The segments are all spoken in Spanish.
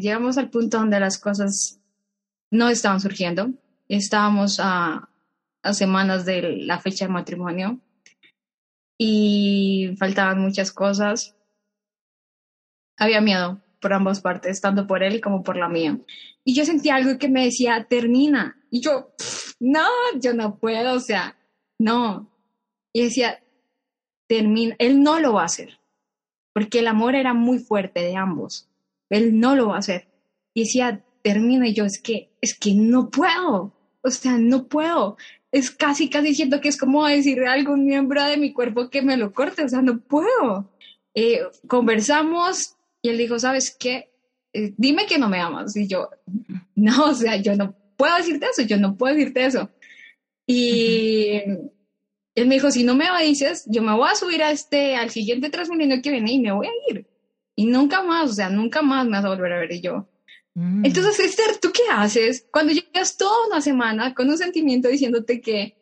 llegamos al punto donde las cosas no estaban surgiendo. Estábamos a, a semanas de la fecha de matrimonio y faltaban muchas cosas. Había miedo por ambas partes, tanto por él como por la mía. Y yo sentía algo que me decía, termina. Y yo, no, yo no puedo, o sea, no. Y decía, termina, él no lo va a hacer, porque el amor era muy fuerte de ambos. Él no lo va a hacer. Y decía, termina, y yo, es que, es que no puedo, o sea, no puedo. Es casi, casi siento que es como decirle a algún miembro de mi cuerpo que me lo corte, o sea, no puedo. Eh, conversamos y él dijo, ¿sabes qué? Eh, dime que no me amas. Y yo, no, o sea, yo no puedo decirte eso, yo no puedo decirte eso. Y él me dijo, si no me dices, yo me voy a subir a este, al siguiente Transmilenio que viene y me voy a ir. Y nunca más, o sea, nunca más me vas a volver a ver. Y yo, mm. entonces, Esther, ¿tú qué haces cuando llegas toda una semana con un sentimiento diciéndote que,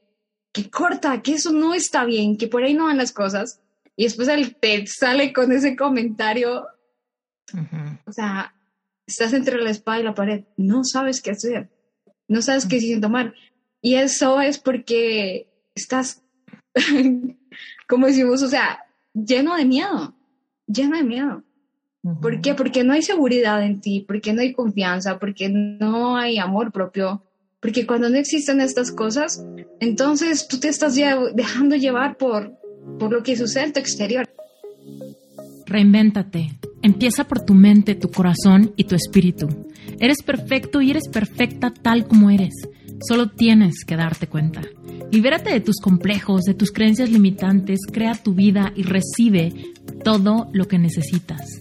que corta, que eso no está bien, que por ahí no van las cosas? Y después él te sale con ese comentario. O sea, estás entre la espada y la pared, no sabes qué hacer, no sabes qué decisión tomar. Y eso es porque estás como decimos, o sea, lleno de miedo, lleno de miedo. ¿Por qué? Porque no hay seguridad en ti, porque no hay confianza, porque no hay amor propio, porque cuando no existen estas cosas, entonces tú te estás dejando llevar por, por lo que sucede en tu exterior. Reinvéntate. Empieza por tu mente, tu corazón y tu espíritu. Eres perfecto y eres perfecta tal como eres. Solo tienes que darte cuenta. Libérate de tus complejos, de tus creencias limitantes, crea tu vida y recibe todo lo que necesitas.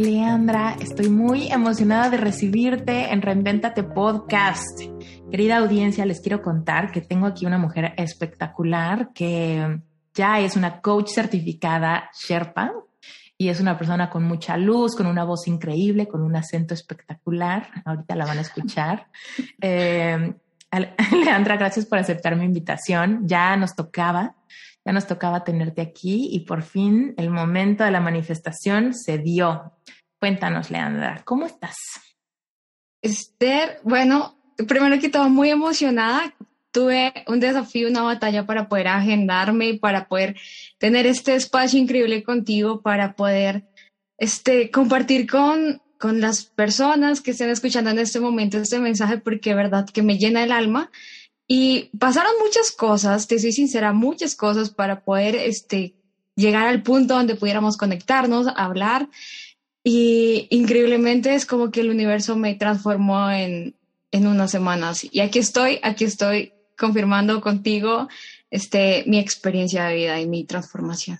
Leandra, estoy muy emocionada de recibirte en Reinventate Podcast. Querida audiencia, les quiero contar que tengo aquí una mujer espectacular que ya es una coach certificada Sherpa y es una persona con mucha luz, con una voz increíble, con un acento espectacular. Ahorita la van a escuchar. Eh, Leandra, gracias por aceptar mi invitación. Ya nos tocaba, ya nos tocaba tenerte aquí y por fin el momento de la manifestación se dio. Cuéntanos, Leandra, ¿cómo estás? Esther, bueno, primero que todo, muy emocionada. Tuve un desafío, una batalla para poder agendarme, para poder tener este espacio increíble contigo, para poder este, compartir con con las personas que estén escuchando en este momento este mensaje porque verdad que me llena el alma. Y pasaron muchas cosas, te soy sincera, muchas cosas para poder este, llegar al punto donde pudiéramos conectarnos, hablar. Y increíblemente es como que el universo me transformó en, en unas semanas. Y aquí estoy, aquí estoy confirmando contigo este, mi experiencia de vida y mi transformación.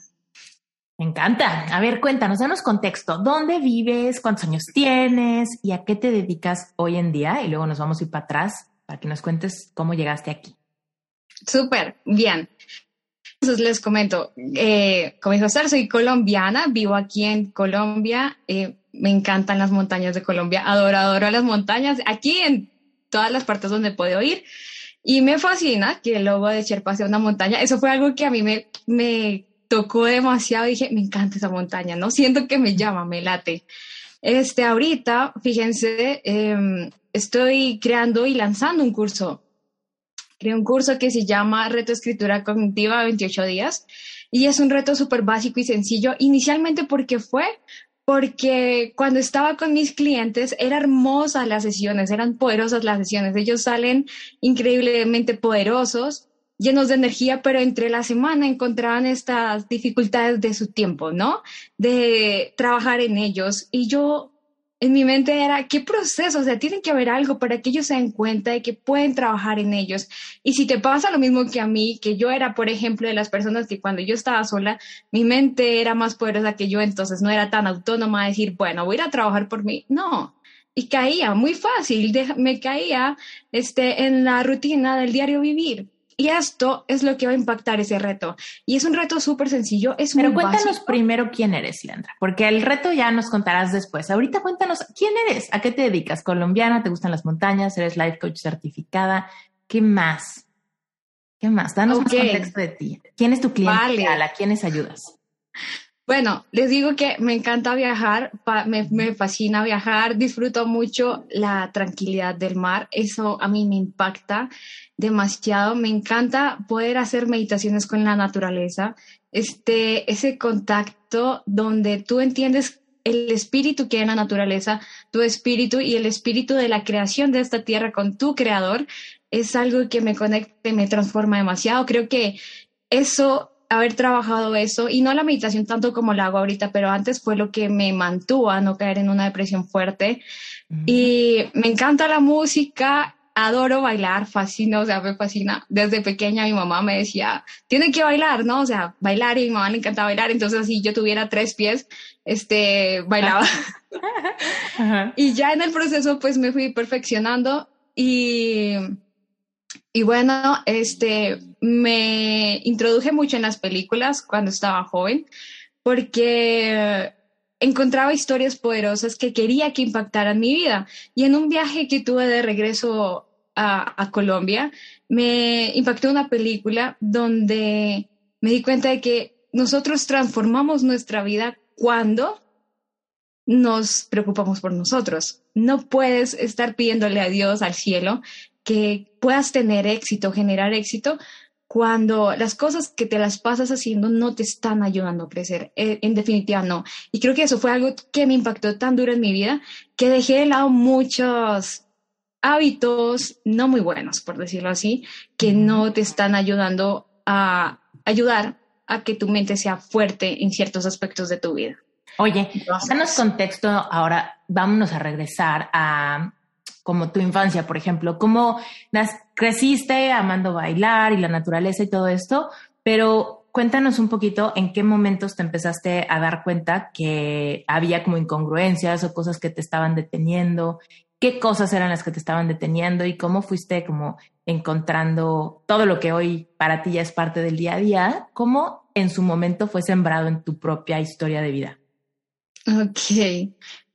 Me encanta. A ver, cuéntanos, danos contexto. ¿Dónde vives? ¿Cuántos años tienes? ¿Y a qué te dedicas hoy en día? Y luego nos vamos a ir para atrás para que nos cuentes cómo llegaste aquí. Súper, bien. Entonces les comento, eh, como dijo Star, soy colombiana, vivo aquí en Colombia, eh, me encantan las montañas de Colombia, adoro, adoro las montañas, aquí en todas las partes donde puedo ir. Y me fascina que el logo de Sherpa sea una montaña. Eso fue algo que a mí me, me tocó demasiado, dije, me encanta esa montaña, ¿no? Siento que me llama, me late. Este, ahorita, fíjense, em, estoy creando y lanzando un curso. Creé un curso que se llama Reto Escritura Cognitiva 28 días y es un reto súper básico y sencillo, inicialmente porque fue porque cuando estaba con mis clientes era hermosa las sesiones, eran poderosas las sesiones, ellos salen increíblemente poderosos llenos de energía, pero entre la semana encontraban estas dificultades de su tiempo, ¿no? De trabajar en ellos. Y yo, en mi mente era, ¿qué proceso? O sea, tiene que haber algo para que ellos se den cuenta de que pueden trabajar en ellos. Y si te pasa lo mismo que a mí, que yo era, por ejemplo, de las personas que cuando yo estaba sola, mi mente era más poderosa que yo, entonces no era tan autónoma a decir, bueno, voy a ir a trabajar por mí. No, y caía muy fácil, me caía este, en la rutina del diario vivir. Y esto es lo que va a impactar ese reto. Y es un reto súper sencillo. Es Pero cuéntanos primero quién eres, Leandra, porque el reto ya nos contarás después. Ahorita cuéntanos quién eres, a qué te dedicas. Colombiana, te gustan las montañas, eres life coach certificada. ¿Qué más? ¿Qué más? Danos más contexto de ti. ¿Quién es tu cliente? ¿A quiénes ayudas? Bueno, les digo que me encanta viajar, me, fascina viajar, disfruto mucho la tranquilidad del mar, eso a mí me impacta demasiado, me encanta poder hacer meditaciones con la naturaleza, este, ese contacto donde tú entiendes el espíritu que hay en la naturaleza, tu espíritu y el espíritu de la creación de esta tierra con tu creador, es algo que me conecta y me transforma demasiado. Creo que eso haber trabajado eso, y no la meditación tanto como la hago ahorita, pero antes fue lo que me mantuvo a no caer en una depresión fuerte. Y me encanta la música, adoro bailar, fascino, o sea, me fascina. Desde pequeña mi mamá me decía, tiene que bailar, ¿no? O sea, bailar y a mi mamá le encanta bailar, entonces si yo tuviera tres pies, este, bailaba. y ya en el proceso pues me fui perfeccionando y y bueno, este, me introduje mucho en las películas cuando estaba joven, porque encontraba historias poderosas que quería que impactaran mi vida. Y en un viaje que tuve de regreso a, Colombia, me impactó una película donde me di cuenta de que nosotros transformamos nuestra vida cuando nos preocupamos por nosotros. No puedes estar pidiéndole a Dios, al cielo, que puedas tener éxito, generar éxito, cuando las cosas que te las pasas haciendo no te están ayudando a crecer. Eh, en definitiva, no. Y creo que eso fue algo que me impactó tan duro en mi vida que dejé de lado muchos hábitos no muy buenos, por decirlo así, que no te están ayudando a ayudar a que tu mente sea fuerte en ciertos aspectos de tu vida. Oye, danos contexto ahora, vámonos a regresar a como tu infancia, por ejemplo, cómo creciste amando bailar y la naturaleza y todo esto, pero cuéntanos un poquito en qué momentos te empezaste a dar cuenta que había como incongruencias o cosas que te estaban deteniendo, qué cosas eran las que te estaban deteniendo y cómo fuiste como encontrando todo lo que hoy para ti ya es parte del día a día, cómo en su momento fue sembrado en tu propia historia de vida. Ok,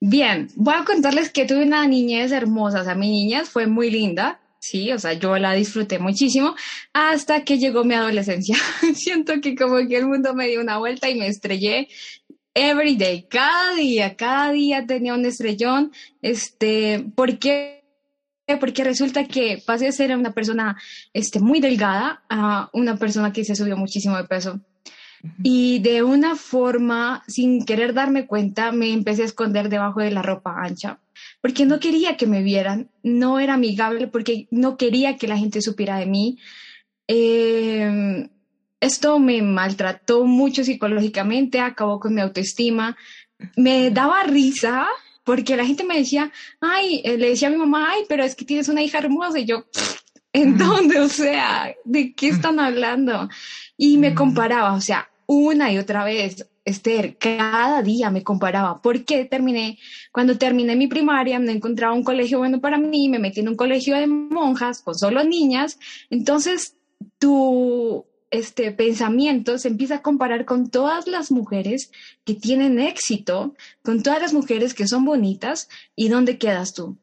bien, voy a contarles que tuve una niñez hermosa, o sea, mi niñez fue muy linda, sí, o sea, yo la disfruté muchísimo hasta que llegó mi adolescencia. Siento que como que el mundo me dio una vuelta y me estrellé every day, cada día, cada día tenía un estrellón, este, ¿por qué? Porque resulta que pasé de ser una persona este, muy delgada a una persona que se subió muchísimo de peso. Y de una forma, sin querer darme cuenta, me empecé a esconder debajo de la ropa ancha, porque no quería que me vieran, no era amigable, porque no quería que la gente supiera de mí. Em, esto me maltrató mucho psicológicamente, acabó con mi autoestima, me daba risa porque la gente me decía, ay, eh, le decía a mi mamá, ay, pero es que tienes una hija hermosa y yo, ¿en dónde? O sea, ¿de qué están hablando? Y me comparaba, o sea, una y otra vez, Esther, cada día me comparaba. porque terminé? Cuando terminé mi primaria, no encontraba un colegio bueno para mí, me metí en un colegio de monjas con solo niñas. Entonces, tu este pensamiento se empieza a comparar con todas las mujeres que tienen éxito, con todas las mujeres que son bonitas, ¿y dónde quedas tú?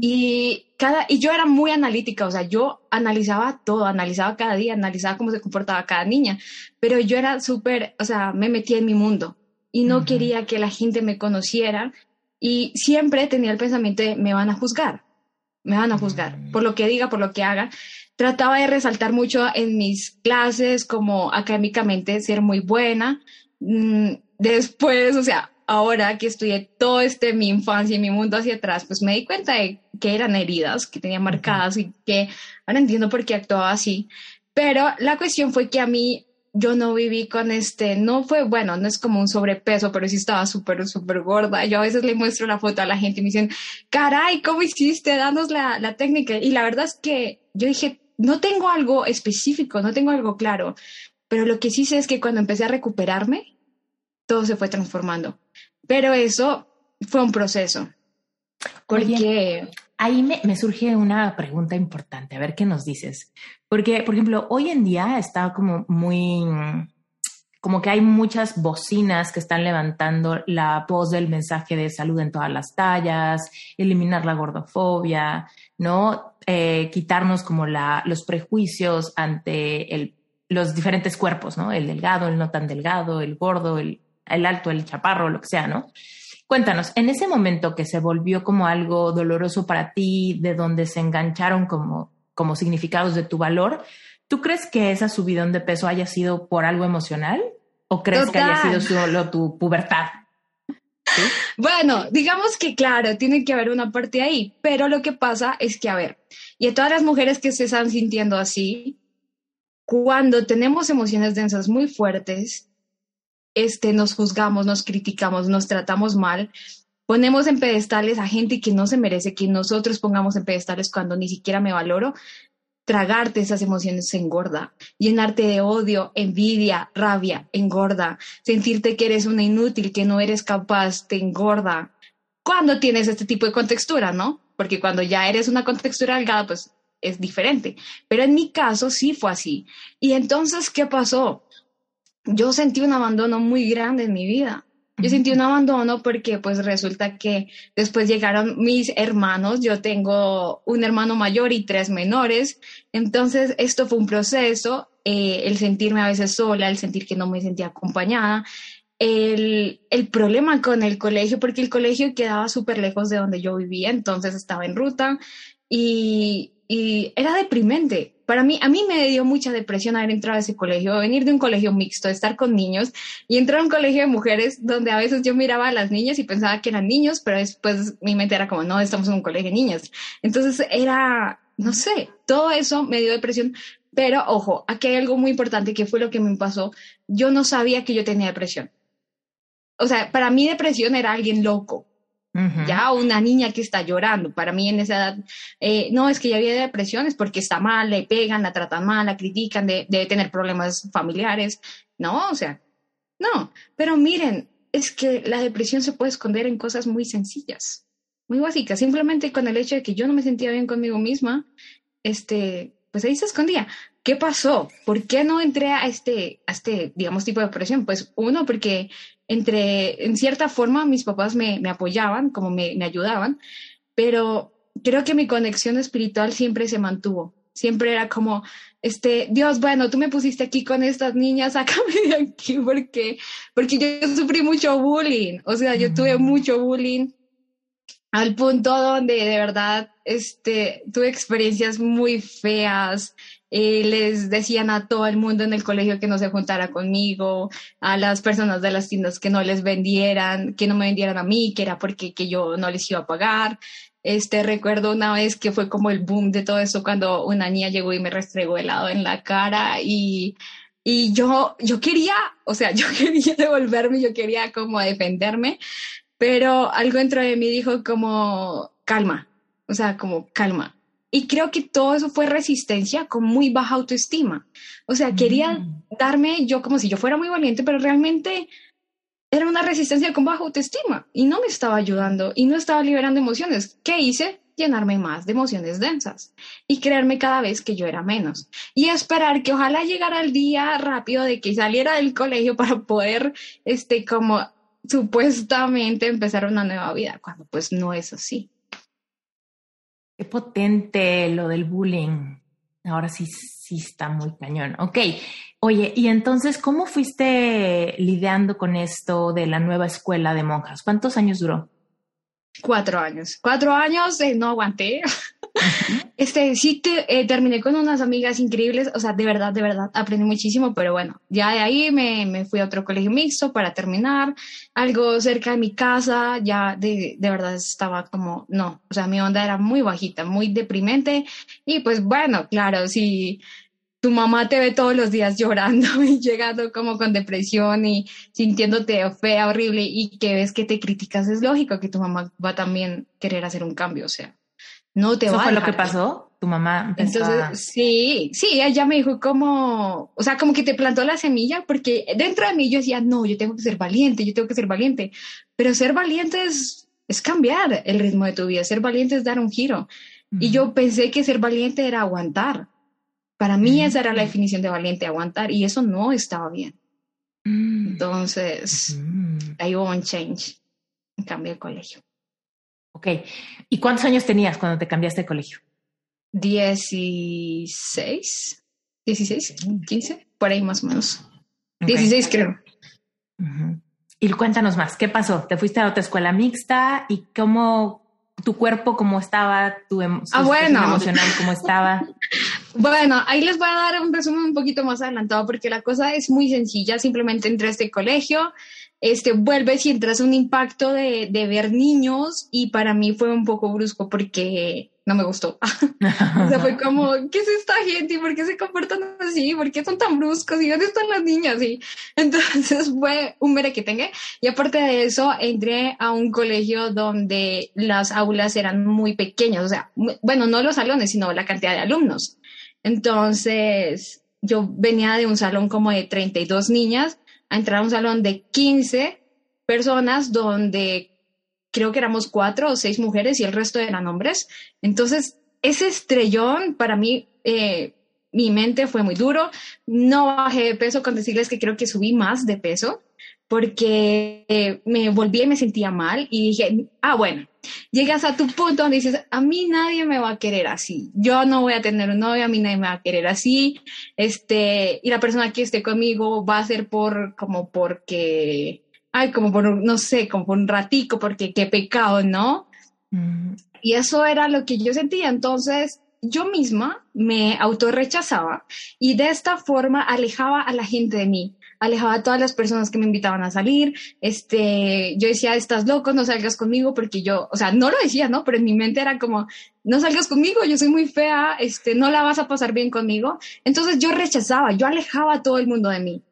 Y, cada, y yo era muy analítica, o sea, yo analizaba todo, analizaba cada día, analizaba cómo se comportaba cada niña, pero yo era súper, o sea, me metía en mi mundo y no quería que la gente me conociera y siempre tenía el pensamiento de me van a juzgar, me van a juzgar mm. por lo que diga, por lo que haga. Trataba de resaltar mucho en mis clases como académicamente ser muy buena. Mm, después, o sea, ahora que estudié todo este mi infancia y mi mundo hacia atrás, pues me di cuenta de que eran heridas, que tenía marcadas y que ahora entiendo por qué actuaba así. Pero la cuestión fue que a mí yo no viví con este, no fue, bueno, no es como un sobrepeso, pero sí estaba súper, súper gorda. Yo a veces le muestro la foto a la gente y me dicen, caray, ¿cómo hiciste? Danos la, la técnica. Y la verdad es que yo dije, no tengo algo específico, no tengo algo claro, pero lo que sí sé es que cuando empecé a recuperarme, todo se fue transformando. Pero eso fue un proceso. Porque ahí me, me, surge una pregunta importante, a ver qué nos dices. Porque, por ejemplo, hoy en día está como muy, como que hay muchas bocinas que están levantando la voz del mensaje de salud en todas las tallas, eliminar la gordofobia, ¿no? Eh, quitarnos como la, los prejuicios ante el, los diferentes cuerpos, ¿no? El delgado, el no tan delgado, el gordo, el, el alto, el chaparro, lo que sea, ¿no? Cuéntanos, en ese momento que se volvió como algo doloroso para ti, de donde se engancharon como, como significados de tu valor, ¿tú crees que esa subidón de peso haya sido por algo emocional o crees que haya sido solo tu pubertad? Bueno, digamos que claro, tiene que haber una parte ahí, pero lo que pasa es que, a ver, y a todas las mujeres que se están sintiendo así, cuando tenemos emociones densas muy fuertes, este, nos juzgamos, nos criticamos, nos tratamos mal, ponemos en pedestales a gente que no se merece que nosotros pongamos en pedestales cuando ni siquiera me valoro, tragarte esas emociones engorda, llenarte de odio, envidia, rabia, engorda, sentirte que eres una inútil, que no eres capaz, te engorda. Cuando tienes este tipo de contextura, ¿no? Porque cuando ya eres una contextura delgada, pues es diferente. Pero en mi caso sí fue así. Y entonces, ¿qué pasó? Yo sentí un abandono muy grande en mi vida. Yo sentí un abandono porque pues resulta que después llegaron mis hermanos, yo tengo un hermano mayor y tres menores, entonces esto fue un proceso, eh, el sentirme a veces sola, el sentir que no me sentía acompañada, el, el problema con el colegio, porque el colegio quedaba súper lejos de donde yo vivía, entonces estaba en ruta y, y era deprimente. Para mí, a mí me dio mucha depresión haber entrado a ese colegio, venir de un colegio mixto, estar con niños y entrar a un colegio de mujeres donde a veces yo miraba a las niñas y pensaba que eran niños, pero después mi mente era como, no, estamos en un colegio de niñas. Entonces era, no sé, todo eso me dio depresión. Pero ojo, aquí hay algo muy importante que fue lo que me pasó. Yo no sabía que yo tenía depresión. O sea, para mí depresión era alguien loco, ya una niña que está llorando, para mí en esa edad, eh, no es que ya había depresiones porque está mal, le pegan, la tratan mal, la critican, debe tener problemas familiares, no, o sea, no, pero miren, es que la depresión se puede esconder en cosas muy sencillas, muy básicas, simplemente con el hecho de que yo no me sentía bien conmigo misma, este, pues ahí se escondía. ¿Qué pasó? ¿Por qué no entré a este, a este, digamos, tipo de depresión? Pues uno, porque entre, en cierta forma, mis papás me, me apoyaban, como me, me, ayudaban, pero creo que mi conexión espiritual siempre se mantuvo. Siempre era como, este, Dios, bueno, tú me pusiste aquí con estas niñas, sácame de aquí, porque, porque yo sufrí mucho bullying, o sea, yo tuve mucho bullying al punto donde de verdad, este, tuve experiencias muy feas, eh, les decían a todo el mundo en el colegio que no se juntara conmigo, a las personas de las tiendas que no les vendieran, que no me vendieran a mí, que era porque que yo no les iba a pagar. Este, recuerdo una vez que fue como el boom de todo eso cuando una niña llegó y me restregó helado en la cara y, y yo, yo quería, o sea, yo quería devolverme, yo quería como defenderme, pero algo dentro de mí dijo como, calma, o sea, como calma, y creo que todo eso fue resistencia con muy baja autoestima. O sea, quería mm. darme yo como si yo fuera muy valiente, pero realmente era una resistencia con baja autoestima y no me estaba ayudando y no estaba liberando emociones. ¿Qué hice? Llenarme más de emociones densas y creerme cada vez que yo era menos y esperar que ojalá llegara el día rápido de que saliera del colegio para poder, este, como supuestamente empezar una nueva vida, cuando pues no es así. Qué potente lo del bullying. Ahora sí, sí está muy cañón. Ok. Oye, y entonces, ¿cómo fuiste lidiando con esto de la nueva escuela de monjas? ¿Cuántos años duró? Cuatro años. Cuatro años eh, no aguanté. Este, sí te, eh, terminé con unas amigas increíbles, o sea, de verdad, de verdad, aprendí muchísimo, pero bueno, ya de ahí me, me fui a otro colegio mixto para terminar, algo cerca de mi casa, ya de, de verdad estaba como, no, o sea, mi onda era muy bajita, muy deprimente, y pues bueno, claro, si tu mamá te ve todos los días llorando y llegando como con depresión y sintiéndote fea, horrible y que ves que te criticas, es lógico que tu mamá va también querer hacer un cambio, o sea, no te ¿Eso va fue lo que pasó? Tu mamá. Entonces, sí, sí, ella me dijo como, o sea, como que te plantó la semilla, porque dentro de mí yo decía, no, yo tengo que ser valiente, yo tengo que ser valiente, pero ser valiente es, es cambiar el ritmo de tu vida. Ser valiente es dar un giro. Y yo pensé que ser valiente era aguantar. Para mí esa era la definición de valiente, aguantar, y eso no estaba bien. Entonces, ahí hubo un change, un cambio de colegio. Ok. ¿Y cuántos años tenías cuando te cambiaste de colegio? Dieciséis, dieciséis, quince, por ahí más o menos. Dieciséis creo. Y cuéntanos más, ¿qué pasó? ¿Te fuiste a otra escuela mixta y cómo tu cuerpo, cómo estaba, tu ah, bueno. emocional, cómo estaba? bueno, ahí les voy a dar un resumen un poquito más adelantado porque la cosa es muy sencilla. Simplemente entré a este colegio, este, vuelves y entras un impacto de, de ver niños y para mí fue un poco brusco porque no me gustó. o sea, fue como, ¿qué es esta gente? ¿Y por qué se comportan así? ¿Por qué son tan bruscos? ¿Y dónde están las niñas? Y entonces fue un tenga Y aparte de eso, entré a un colegio donde las aulas eran muy pequeñas. O sea, bueno, no los salones, sino la cantidad de alumnos. Entonces, yo venía de un salón como de 32 niñas a entrar a un salón de 15 personas donde creo que éramos cuatro o seis mujeres y el resto eran hombres. Entonces, ese estrellón para mí, eh, mi mente fue muy duro. No bajé de peso con decirles que creo que subí más de peso porque eh, me volví y me sentía mal y dije, ah, bueno, llegas a tu punto donde dices, a mí nadie me va a querer así, yo no voy a tener un novio, a mí nadie me va a querer así, este, y la persona que esté conmigo va a ser por, como porque ay, como por, no sé, como por un ratico, porque qué pecado, ¿no? Mm. Y eso era lo que yo sentía. Entonces, yo misma me autorrechazaba y de esta forma alejaba a la gente de mí, alejaba a todas las personas que me invitaban a salir. Este, yo decía, estás loco, no salgas conmigo porque yo, o sea, no lo decía, ¿no? Pero en mi mente era como, no salgas conmigo, yo soy muy fea, este, no la vas a pasar bien conmigo. Entonces yo rechazaba, yo alejaba a todo el mundo de mí.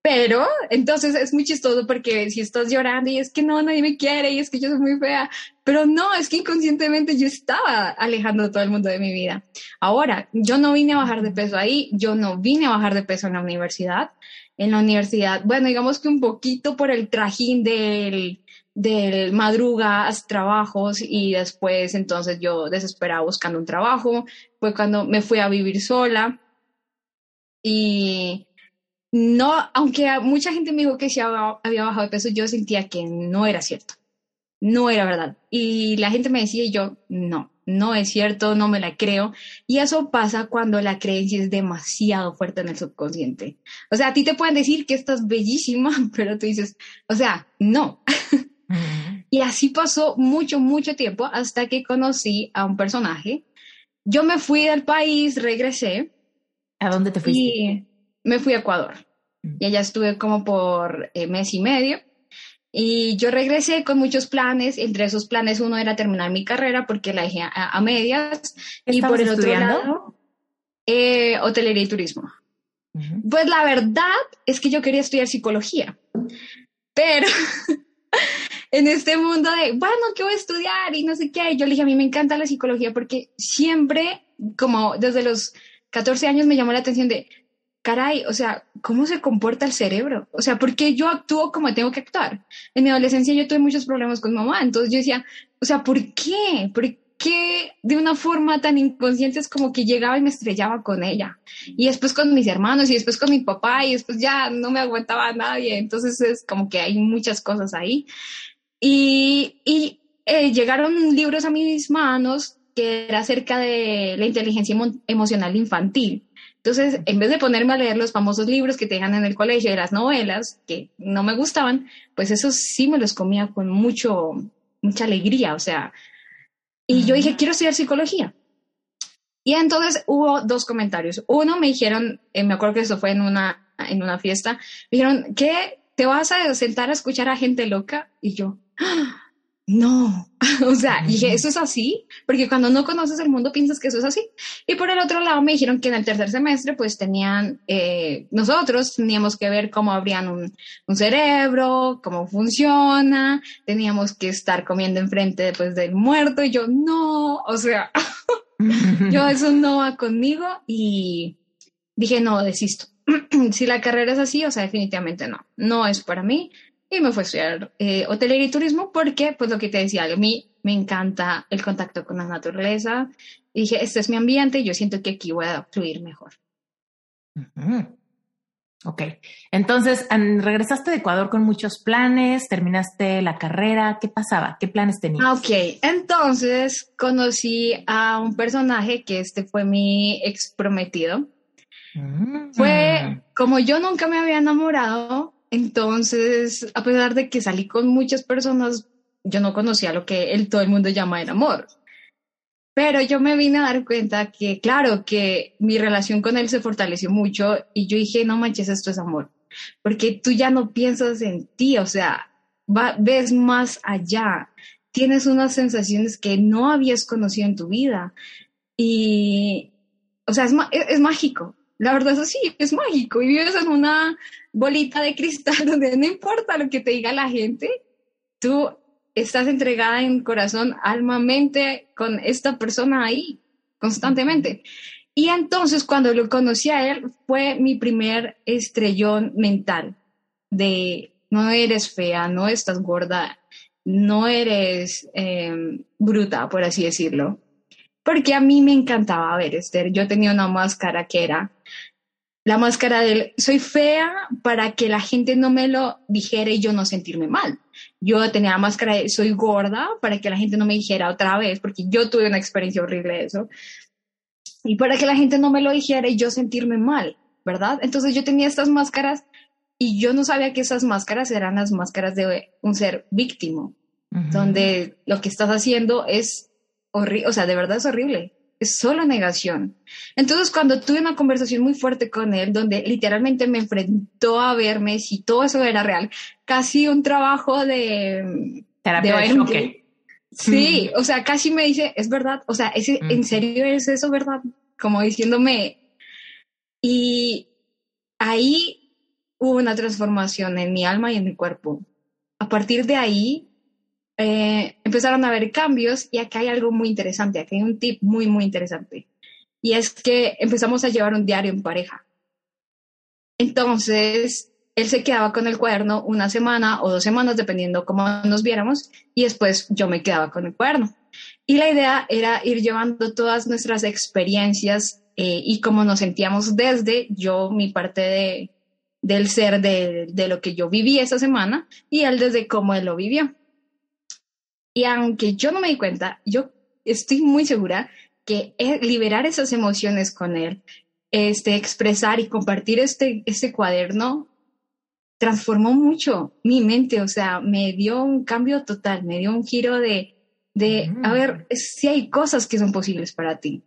Pero entonces es muy chistoso porque si estás llorando y es que no, nadie me quiere y es que yo soy muy fea, pero no, es que inconscientemente yo estaba alejando a todo el mundo de mi vida. Ahora, yo no vine a bajar de peso ahí, yo no vine a bajar de peso en la universidad. En la universidad, bueno, digamos que un poquito por el trajín del, del madrugas, trabajos y después entonces yo desesperada buscando un trabajo, fue cuando me fui a vivir sola. Y no, aunque mucha gente me dijo que sí había bajado de peso, yo sentía que no era cierto, no era verdad. Y la gente me decía y yo, no, no es cierto, no me la creo. Y eso pasa cuando la creencia es demasiado fuerte en el subconsciente. O sea, a ti te pueden decir que estás bellísima, pero tú dices, o sea, no. y así pasó mucho, mucho tiempo hasta que conocí a un personaje. Yo me fui del país, regresé. ¿A dónde te fuiste? Y me fui a Ecuador. Mm. Y allá estuve como por eh, mes y medio. Y yo regresé con muchos planes. Entre esos planes, uno era terminar mi carrera porque la dejé a, medias. Y por el otro lado, eh, hotelería y turismo. Pues la verdad es que yo quería estudiar psicología. Pero en este mundo de, bueno, ¿qué voy a estudiar? Y no sé qué. Yo le dije, a mí me encanta la psicología porque siempre, como desde los 14 años, me llamó la atención de caray, o sea, ¿cómo se comporta el cerebro? O sea, ¿por qué yo actúo como tengo que actuar? En mi adolescencia yo tuve muchos problemas con mamá, entonces yo decía, o sea, ¿por qué? ¿Por qué de una forma tan inconsciente es como que llegaba y me estrellaba con ella? Y después con mis hermanos y después con mi papá y después ya no me aguantaba a nadie, entonces es como que hay muchas cosas ahí. Y, eh, llegaron libros a mis manos que era acerca de la inteligencia emocional infantil. Entonces, en vez de ponerme a leer los famosos libros que te dejan en el colegio de las novelas, que no me gustaban, pues esos sí me los comía con mucho, mucha alegría, o sea, y yo dije, quiero estudiar psicología. Y entonces hubo dos comentarios. Uno me dijeron, eh, me acuerdo que eso fue en una, en una fiesta, me dijeron, ¿qué? ¿Te vas a sentar a escuchar a gente loca? Y yo, ¡Ah! No, o sea, dije, ¿eso es así? Porque cuando no conoces el mundo piensas que eso es así. Y por el otro lado me dijeron que en el tercer semestre pues tenían, eh, nosotros teníamos que ver cómo abrían un, un, cerebro, cómo funciona, teníamos que estar comiendo enfrente después del muerto y yo, no, o sea, yo eso no va conmigo y dije, no, desisto. si la carrera es así, o sea, definitivamente no, no es para mí y me fui a estudiar eh, hotelería y turismo porque, pues lo que te decía, a mí me encanta el contacto con la naturaleza. Y dije, este es mi ambiente y yo siento que aquí voy a fluir mejor. Ok, entonces regresaste de Ecuador con muchos planes, terminaste la carrera, ¿qué pasaba? ¿Qué planes tenías? Ah, ok, entonces conocí a un personaje que este fue mi ex prometido. Mm. Fue como yo nunca me había enamorado, entonces a pesar de que salí con muchas personas, yo no conocía lo que el, todo el mundo llama el amor. Pero yo me vine a dar cuenta que, claro, que mi relación con él se fortaleció mucho y yo dije, no manches, esto es amor, porque tú ya no piensas en ti, o sea, ves más allá, tienes unas sensaciones que no habías conocido en tu vida y, o sea, es, es, mágico. La verdad es así, es mágico y vives en una bolita de cristal donde no importa lo que te diga la gente, tú estás entregada en corazón, alma, mente con esta persona ahí constantemente. Y entonces cuando lo conocí a él fue mi primer estrellón mental de no eres fea, no estás gorda, no eres em, bruta, por así decirlo. Porque a mí me encantaba ver Esther. Yo tenía una máscara que era la máscara del soy fea para que la gente no me lo dijera y yo no sentirme mal. Yo tenía la máscara de soy gorda para que la gente no me dijera otra vez, porque yo tuve una experiencia horrible de eso. Y para que la gente no me lo dijera y yo sentirme mal, ¿verdad? Entonces yo tenía estas máscaras y yo no sabía que esas máscaras eran las máscaras de un ser víctimo, donde lo que estás haciendo es horrible, o sea, de verdad es horrible es solo negación. Entonces, cuando tuve una conversación muy fuerte con él, donde literalmente me enfrentó a verme si todo eso era real, casi un trabajo de... Terapia de, Sí, o sea, casi me dice, es verdad, o sea, ¿en serio es eso verdad? Como diciéndome... Y ahí hubo una transformación en mi alma y en mi cuerpo. A partir de ahí, eh, empezaron a haber cambios y acá hay algo muy interesante, acá hay un tip muy, muy interesante. Y es que empezamos a llevar un diario en pareja. Entonces, él se quedaba con el cuaderno una semana o dos semanas, dependiendo cómo nos viéramos, y después yo me quedaba con el cuaderno. Y la idea era ir llevando todas nuestras experiencias eh, y cómo nos sentíamos desde yo, mi parte de, del ser, de, de lo que yo viví esa semana, y él desde cómo él lo vivió. Y aunque yo no me di cuenta, yo estoy muy segura que liberar esas emociones con él, este, expresar y compartir este, este cuaderno, transformó mucho mi mente, o sea, me dio un cambio total, me dio un giro de, de a ver, mm. si hay cosas que son posibles para ti.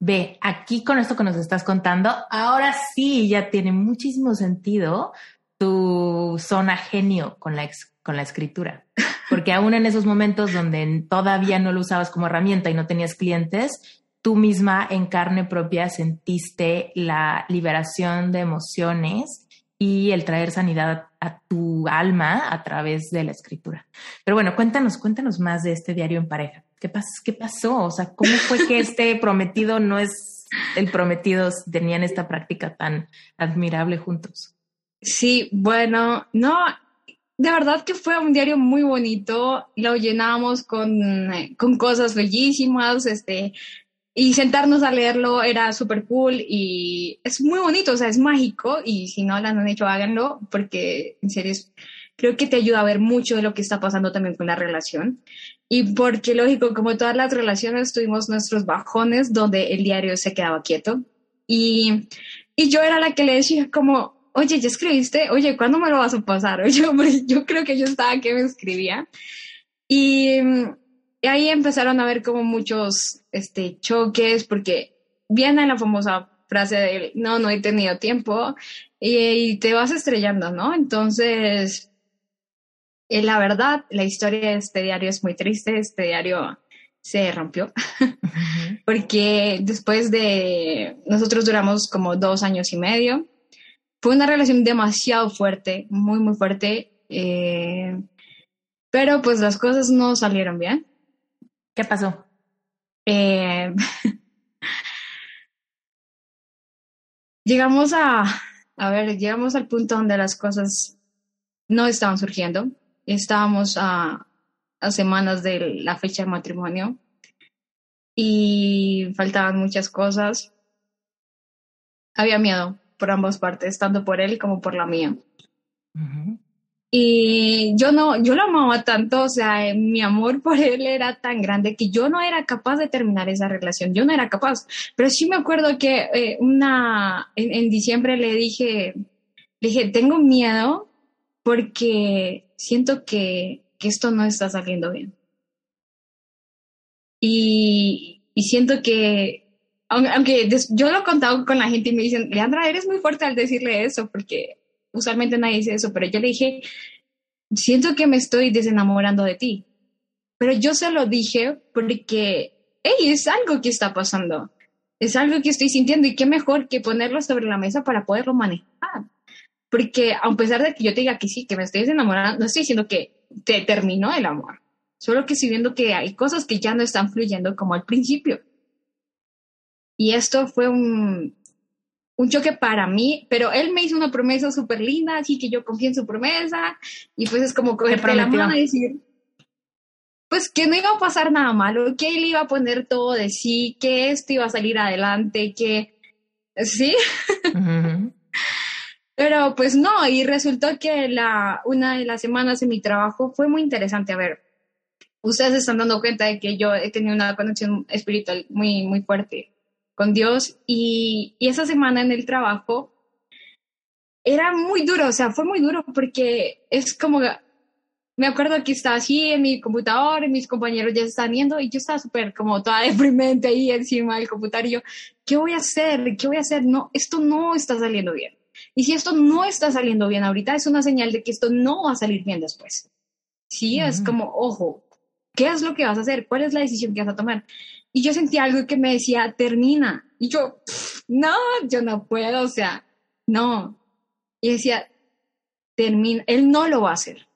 Ve, aquí con esto que nos estás contando, ahora sí ya tiene muchísimo sentido tu zona genio con la, con la escritura. Porque aún en esos momentos donde todavía no lo usabas como herramienta y no tenías clientes, tú misma en carne propia sentiste la liberación de emociones y el traer sanidad a tu alma a través de la escritura. Pero bueno, cuéntanos, cuéntanos más de este diario en pareja. ¿Qué, qué pasó? O sea, ¿cómo fue que este prometido no es el prometido, tenían esta práctica tan admirable juntos? Sí, bueno, no, de verdad que fue un diario muy bonito, lo llenamos con, eh, con cosas bellísimas, este, y sentarnos a leerlo era súper cool y es muy bonito, o sea, es mágico y si no lo han hecho, háganlo porque en serio creo que te ayuda a ver mucho de lo que está pasando también con la relación. Y porque, lógico, como todas las relaciones, tuvimos nuestros bajones donde el diario se quedaba quieto. Y, y yo era la que le decía como, oye, ¿ya escribiste? Oye, ¿cuándo me lo vas a pasar? Yo, yo creo que yo estaba que me escribía. Y, ahí empezaron a ver como muchos este, choques, porque viene la famosa frase de, no, no he tenido tiempo, y, te vas estrellando, ¿no? Entonces, eh, la verdad, la historia de este diario es muy triste, este diario se rompió, porque después de, nosotros duramos como dos años y medio, fue una relación demasiado fuerte, muy, muy fuerte. Eh, pero pues las cosas no salieron bien. ¿Qué pasó? Eh, llegamos a, a ver, llegamos al punto donde las cosas no estaban surgiendo. Estábamos a, a semanas de la fecha de matrimonio y faltaban muchas cosas. Había miedo por ambas partes, tanto por él como por la mía. Y yo no, yo lo amaba tanto, o sea, eh, mi amor por él era tan grande que yo no era capaz de terminar esa relación, yo no era capaz. Pero sí me acuerdo que eh, una, en, en, diciembre le dije, le dije, tengo miedo porque siento que, que esto no está saliendo bien. Y, y siento que, aunque yo lo he contado con la gente y me dicen, Leandra, eres muy fuerte al decirle eso, porque usualmente nadie dice eso, pero yo le dije, siento que me estoy desenamorando de ti. Pero yo se lo dije porque, hey, es algo que está pasando. Es algo que estoy sintiendo y qué mejor que ponerlo sobre la mesa para poderlo manejar. Porque a pesar de que yo te diga que sí, que me estoy desenamorando, no estoy diciendo que te terminó el amor. Solo que estoy viendo que hay cosas que ya no están fluyendo como al principio. Y esto fue un, un choque para mí, pero él me hizo una promesa súper linda, así que yo confié en su promesa, y pues es como coger la mano y decir, pues que no iba a pasar nada malo, que él iba a poner todo de sí, que esto iba a salir adelante, que sí. Pero pues no, y resultó que la, una de las semanas en mi trabajo fue muy interesante. A ver, ustedes se están dando cuenta de que yo he tenido una conexión espiritual muy, muy fuerte con Dios y, y esa semana en el trabajo era muy duro, o sea, fue muy duro porque es como, me acuerdo que estaba así en mi computador y mis compañeros ya se estaban viendo y yo estaba súper como toda deprimente ahí encima del computador y yo, ¿qué voy a hacer? ¿Qué voy a hacer? No, esto no está saliendo bien. Y si esto no está saliendo bien ahorita, es una señal de que esto no va a salir bien después. Sí, es como, ojo, ¿qué es lo que vas a hacer? ¿Cuál es la decisión que vas a tomar? Y yo sentía algo que me decía, termina. Y yo, no, yo no puedo, o sea, no. Y decía, termina, él no lo va a hacer,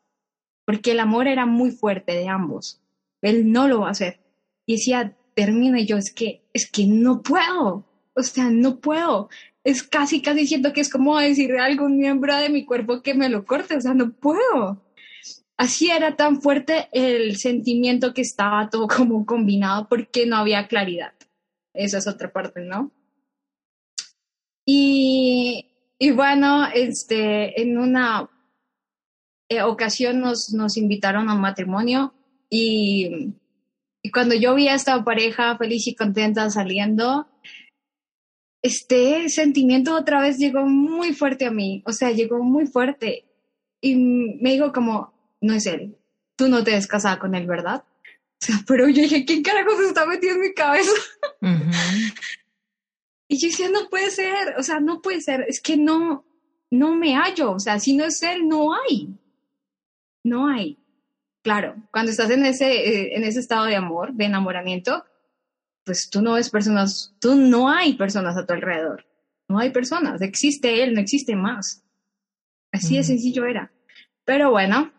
porque el amor era muy fuerte de ambos. Él no lo va a hacer. Y decía, termina, y yo, es que, es que no puedo, o sea, no puedo. Es casi, casi siento que es como decirle a algún miembro de mi cuerpo que me lo corte, o sea, no puedo así era tan fuerte el sentimiento que estaba todo como combinado porque no había claridad. Esa es otra parte, ¿no? Y, y bueno, este, en una eh, ocasión nos, nos invitaron a un matrimonio y, y cuando yo vi a esta pareja feliz y contenta saliendo, este sentimiento otra vez llegó muy fuerte a mí, o sea, llegó muy fuerte y me dijo como, no es él. Tú no te has casado con él, ¿verdad? O sea, pero yo dije, ¿quién carajo se está metiendo en mi cabeza? y yo decía, no puede ser, o sea, no puede ser, es que no, no me hallo, o sea, si no es él, no hay. No hay. Claro, cuando estás en ese, eh, en ese estado de amor, de enamoramiento, pues tú no ves personas, tú no hay personas a tu alrededor. No hay personas, existe él, no existe más. Así de sencillo era. Pero bueno,